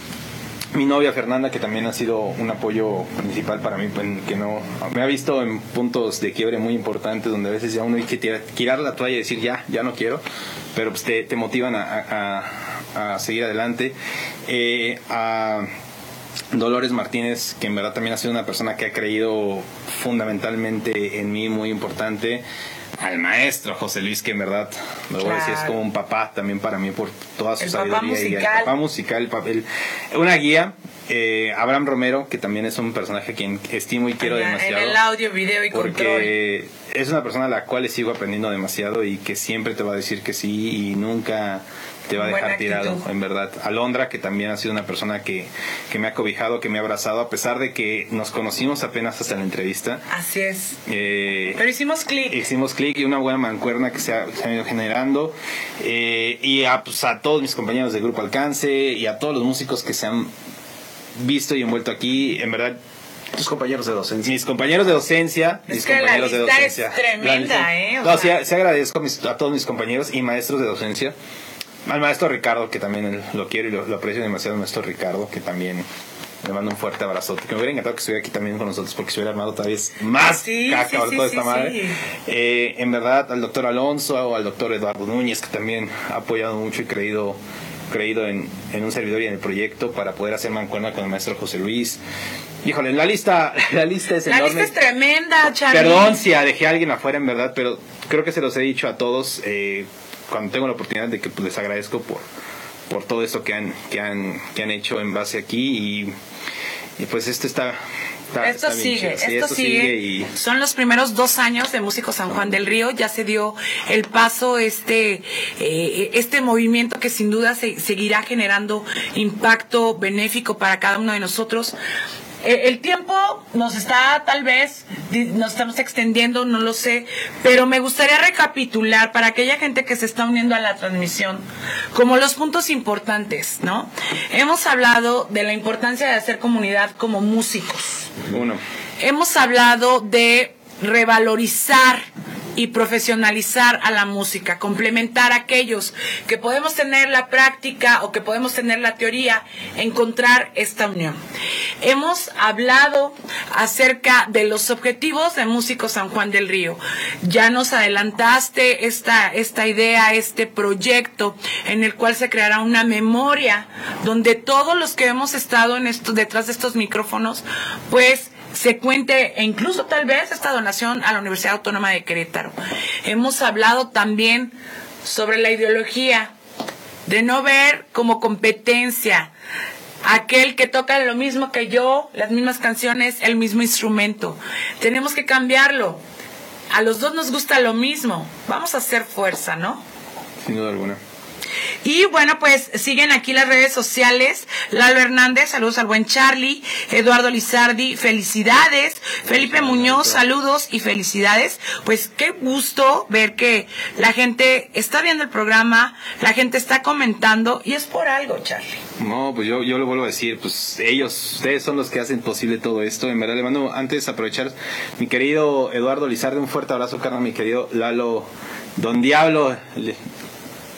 mi novia Fernanda, que también ha sido un apoyo principal para mí, que no me ha visto en puntos de quiebre muy importantes donde a veces ya uno hay que tirar, la toalla y decir ya, ya no quiero, pero pues te, te motivan a, a, a, seguir adelante. Eh, a, Dolores Martínez, que en verdad también ha sido una persona que ha creído fundamentalmente en mí, muy importante. Al maestro José Luis, que en verdad, me voy a decir, es como un papá también para mí por toda su sabiduría. Y el papá musical, el papel, una guía Eh, Abraham Romero, que también es un personaje a quien estimo y quiero Allá, demasiado. En el audio, video y control. porque es una persona a la cual le sigo aprendiendo demasiado y que siempre te va a decir que sí y nunca te va a Buena dejar tirado, actitud. en verdad. Alondra, que también ha sido una persona que, que me ha cobijado, que me ha abrazado, a pesar de que nos conocimos apenas hasta la entrevista. Así es. Eh, Pero hicimos clic. hicimos clic y una buena mancuerna que se ha, se ha ido generando. Eh, y a, pues, a todos mis compañeros del Grupo Alcance y a todos los músicos que se han visto y envuelto aquí, en verdad, Tus compañeros de docencia. mis compañeros de docencia, Es mis que la compañeros de lista es docencia. tremenda, La lista- ¿eh? O no, sea- sí, sí agradezco a, mis- a todos mis compañeros y maestros de docencia. Al maestro Ricardo, que también lo quiero y lo, lo aprecio demasiado, el maestro Ricardo, que también le mando un fuerte abrazote. Que me hubiera encantado que estuviera aquí también con nosotros porque se hubiera armado todavía más Sí, caca sí, sí, toda esta madre. Eh, en verdad, al doctor Alonso o al doctor Eduardo Núñez, que también ha apoyado mucho y creído creído en, en un servidor y en el proyecto para poder hacer mancuerna con el maestro José Luis. Híjole, la lista, la lista es La enorme. lista es tremenda, Charlie. Perdón si dejé a alguien afuera, en verdad, pero creo que se los he dicho a todos eh, cuando tengo la oportunidad de que pues, les agradezco por, por todo esto que han, que, han, que han hecho en base aquí y, y pues esto está... está- Esto está sigue. Sí, esto, sigue. y Son los primeros dos años de Músicos San Juan del Río. Ya se dio el paso, este, eh, este movimiento que sin duda se- seguirá generando impacto benéfico para cada uno de nosotros. Eh, El tiempo nos está, tal vez, nos estamos extendiendo, no lo sé, pero me gustaría recapitular para aquella gente que se está uniendo a la transmisión, como los puntos importantes, ¿no? Hemos hablado de la importancia de hacer comunidad como músicos. uno. Hemos hablado de revalorizar y profesionalizar a la música, complementar aquellos que podemos tener la práctica o que podemos tener la teoría, encontrar esta unión. Hemos hablado acerca de los objetivos de Músicos San Juan del Río. Ya nos adelantaste esta, esta idea, este proyecto en el cual se creará una memoria donde todos los que hemos estado en detrás de estos micrófonos, pues se cuente e incluso tal vez esta donación a la Universidad Autónoma de Querétaro. Hemos hablado también sobre la ideología de no ver como competencia aquel que toca lo mismo que yo, las mismas canciones, el mismo instrumento. Tenemos que cambiarlo. A los dos nos gusta lo mismo. Vamos a hacer fuerza, ¿no? Sin duda alguna. Y bueno, pues siguen aquí las redes sociales. Lalo Hernández, saludos al buen Charlie. Eduardo Lizardi, felicidades. Felipe Muñoz, saludos y felicidades. Pues qué gusto ver que la gente está viendo el programa, la gente está comentando y es por algo, Charlie. No, pues yo, yo lo vuelvo a decir, pues ellos, ustedes son los que hacen posible todo esto. En verdad le mando antes aprovechar mi querido Eduardo Lizarde, un fuerte abrazo, carnal, mi querido Lalo Don Diablo,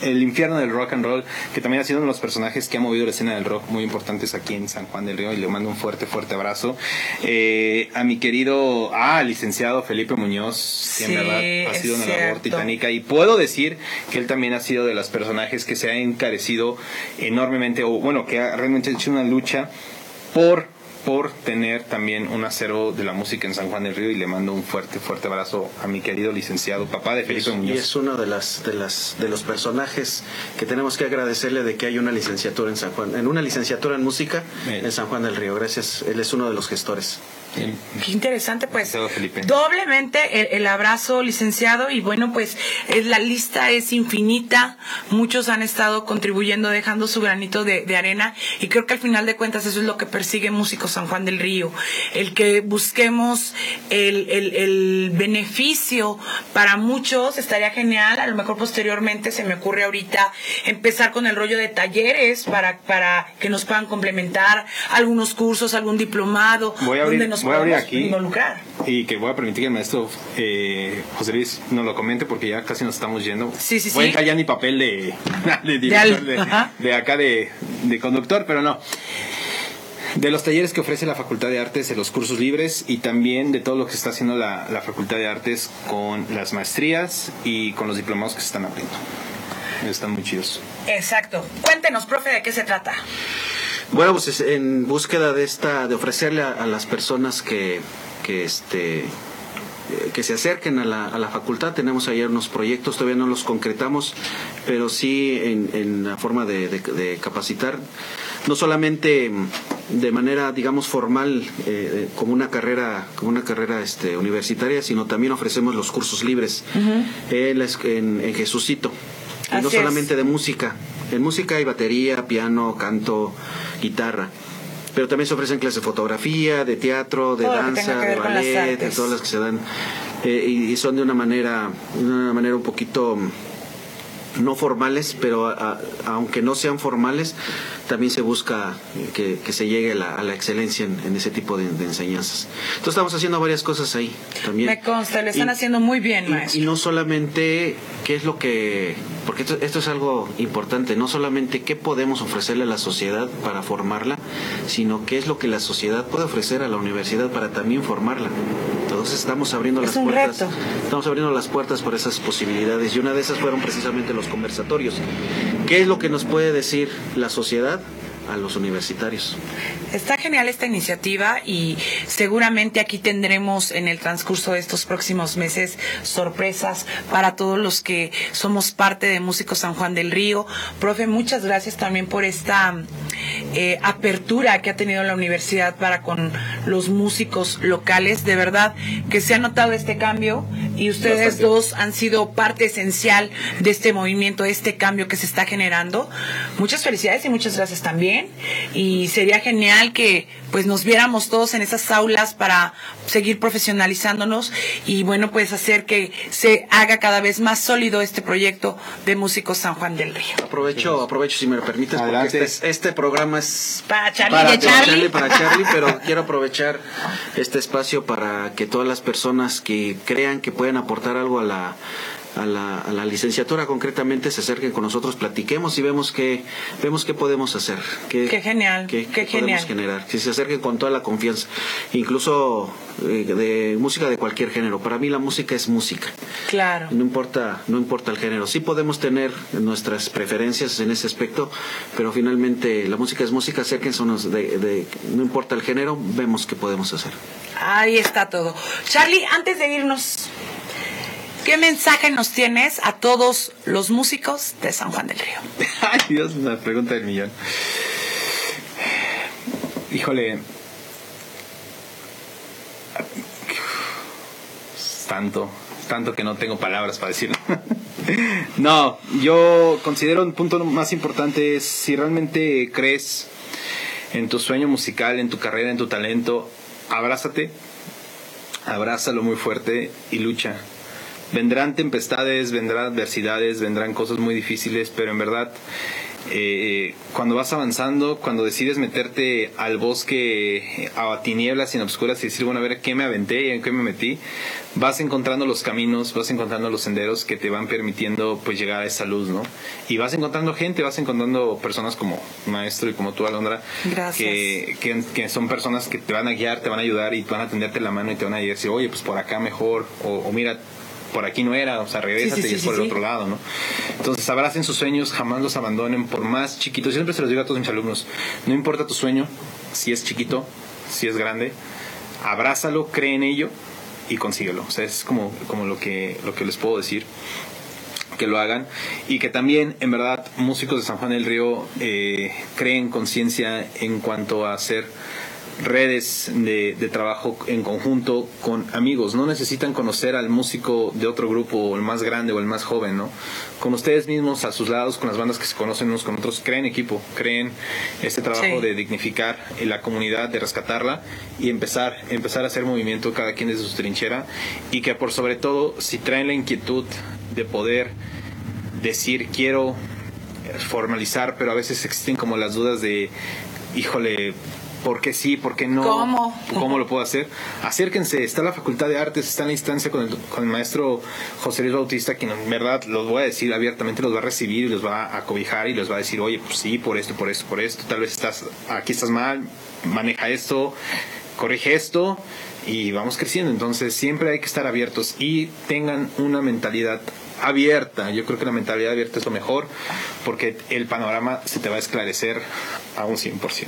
el, infierno del rock and roll, que también ha sido uno de los personajes que ha movido la escena del rock muy importantes aquí en San Juan del Río y le mando un fuerte, fuerte abrazo. Eh, a mi querido, ah, licenciado Felipe Muñoz, que Sí, en verdad ha sido una labor titánica y puedo decir que él también ha sido de los personajes que se ha encarecido enormemente, o bueno, que ha realmente hecho una lucha por por tener también un acero de la música en San Juan del Río y le mando un fuerte, fuerte abrazo a mi querido licenciado, papá de Y Felipe es, y Muñoz. es uno de las de las de los personajes que tenemos que agradecerle de que hay una licenciatura en San Juan, en una licenciatura en música en San Juan del Río. Gracias, él es uno de los gestores. Qué interesante, pues. Doblemente el, el abrazo, licenciado, y bueno, pues la lista es infinita. Muchos han estado contribuyendo, dejando su granito de, de arena, y creo que al final de cuentas eso es lo que persigue Músicos San Juan del Río. El que busquemos el, el, el beneficio para muchos estaría genial. A lo mejor posteriormente se me ocurre ahorita empezar con el rollo de talleres para, para que nos puedan complementar algunos cursos, algún diplomado, Voy a abrir- donde nos voy a abrir aquí. involucrar. Y que voy a permitir que el maestro eh, José Luis nos lo comente porque ya casi nos estamos yendo. Sí, sí, Voy a sí. ya mi papel de, de director de, acá de, de conductor, pero no. De los talleres que ofrece la Facultad de Artes, de los cursos libres y también de todo lo que está haciendo la, la Facultad de Artes con las maestrías y con los diplomados que se están abriendo. Están muy chidos. Exacto. Cuéntenos, profe, de qué se trata. Bueno, pues es en búsqueda de esta, de ofrecerle a, a las personas que, que este eh, que se acerquen a la, a la facultad. Tenemos ayer unos proyectos, todavía no los concretamos, pero sí en, en la forma de, de- de capacitar no solamente de manera, digamos, formal, eh, como una carrera, como una carrera este, universitaria, sino también ofrecemos los cursos libres en, en, Jesucito. Y no solamente de música. En música hay batería, piano, canto, guitarra. Pero también se ofrecen clases de fotografía, de teatro, de danza, de ballet, de todas las que se dan. Eh, y, son de una manera, de una manera un poquito no formales, pero aunque no sean formales, también se busca que, se llegue a la excelencia en, ese tipo de, enseñanzas. Entonces estamos haciendo varias cosas ahí también. Me consta, le están haciendo muy bien, maestro. Y, no solamente qué es lo que, porque esto, esto, es algo importante, no solamente qué podemos ofrecerle a la sociedad para formarla, sino qué es lo que la sociedad puede ofrecer a la universidad para también formarla. Entonces estamos abriendo las puertas. Estamos abriendo las puertas por esas posibilidades y una de esas fueron precisamente los conversatorios. ¿Qué es lo que nos puede decir la sociedad? A los universitarios. Está genial esta iniciativa y seguramente aquí tendremos en el transcurso de estos próximos meses sorpresas para todos los que somos parte de Músicos San Juan del Río. Profe, muchas gracias también por esta eh, apertura que ha tenido la universidad para con los músicos locales. De verdad que se ha notado este cambio y ustedes dos han sido parte esencial de este movimiento, de este cambio que se está generando. Muchas felicidades y muchas gracias también. Y sería genial que pues nos viéramos todos en esas aulas para seguir profesionalizándonos y bueno, pues hacer que se haga cada vez más sólido este proyecto de Músicos San Juan del Río. Aprovecho, aprovecho si me lo permites, porque este, este, programa es para Charlie, Charlie. para Charlie, pero quiero aprovechar este espacio para que todas las personas que crean que pueden aportar algo a la a la, a la, licenciatura concretamente se acerquen con nosotros, platiquemos y vemos qué, vemos qué podemos hacer. Qué, genial, qué, podemos generar. Que se acerquen con toda la confianza, incluso eh, de música de cualquier género. Para mí la música es música. Claro. No importa, no importa el género. Sí podemos tener nuestras preferencias en ese aspecto, pero finalmente la música es música, acérquense de, de, no importa el género, vemos qué podemos hacer. Ahí está todo. Charlie, antes de irnos, ¿Qué mensaje nos tienes a todos los músicos de San Juan del Río? Ay, Dios, una pregunta del millón. Híjole. Tanto, tanto que no tengo palabras para decirlo. no, yo considero un punto más importante es si realmente crees en tu sueño musical, en tu carrera, en tu talento, abrázate, abrázalo muy fuerte y lucha vendrán tempestades, vendrán adversidades, vendrán cosas muy difíciles, pero en verdad eh, cuando vas avanzando, cuando decides meterte al bosque a tinieblas y en obscuras y decir, bueno, a ver qué me aventé y en qué me metí, vas encontrando los caminos, vas encontrando los senderos que te van permitiendo pues llegar a esa luz, ¿no? Y vas encontrando gente, vas encontrando personas como maestro y como tú, Alondra, que, que, son personas que te van a guiar, te van a ayudar y te van a tenderte la mano y te van a decir, oye, pues por acá mejor, o, o mira, por aquí no era, o sea, regrésate y es por el otro lado, ¿no? Entonces, abracen sus sueños, jamás los abandonen, por más chiquitos. Siempre se los digo a todos mis alumnos, no importa tu sueño, si es chiquito, si es grande, abrázalo, cree en ello y consíguelo. O sea, es como, como lo, que, lo que les puedo decir que lo hagan y que también en verdad músicos de San Juan del Río eh, creen conciencia en cuanto a hacer redes de, trabajo en conjunto con amigos. No necesitan conocer al músico de otro grupo, el más grande o el más joven, ¿no? Con ustedes mismos a sus lados, con las bandas que se conocen unos con otros, creen equipo, creen este trabajo de dignificar la comunidad, de rescatarla y empezar, empezar a hacer movimiento cada quien desde su trinchera y que por sobre todo, si traen la inquietud de poder decir quiero formalizar, pero a veces existen como las dudas de, híjole, ¿Por qué sí? ¿Por qué no? ¿Cómo? ¿Cómo lo puedo hacer? Acérquense, está la Facultad de Artes, está en la instancia con el, con el maestro José Luis Bautista, quien en verdad los voy a decir abiertamente, los va a recibir y los va a cobijar y les va a decir, oye, pues sí, por esto, por esto, por esto, tal vez estás, aquí estás mal, maneja esto, corrige esto y vamos creciendo. Entonces siempre hay que estar abiertos y tengan una mentalidad abierta. Yo creo que la mentalidad abierta es lo mejor porque el panorama se te va a esclarecer a un 100%.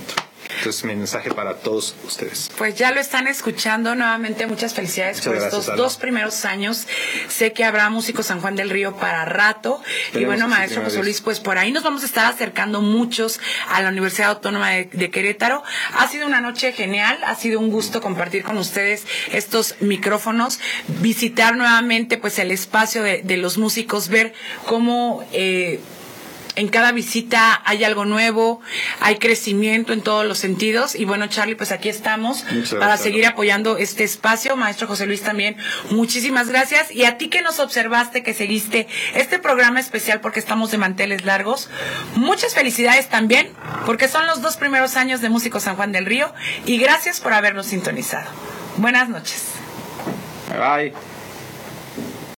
Entonces, mi mensaje para todos ustedes. Pues ya lo están escuchando nuevamente. Muchas felicidades Muchas por gracias, estos Alba. dos primeros años. Sé que habrá músicos San Juan del Río para rato. y bueno, maestro José. Luis, pues por ahí nos vamos a estar acercando muchos a la Universidad Autónoma de, de Querétaro. Ha sido una noche genial. Ha sido un gusto compartir con ustedes estos micrófonos, visitar nuevamente pues el espacio de, de los músicos, ver cómo eh, en cada visita hay algo nuevo, hay crecimiento en todos los sentidos. Y bueno, Charlie, pues aquí estamos Muchas para gracias, seguir apoyando este espacio. Maestro José Luis también, muchísimas gracias. Y a ti que nos observaste, que seguiste este programa especial porque estamos de manteles largos, muchas felicidades también porque son los dos primeros años de Músicos San Juan del Río y gracias por habernos sintonizado. Buenas noches. Bye.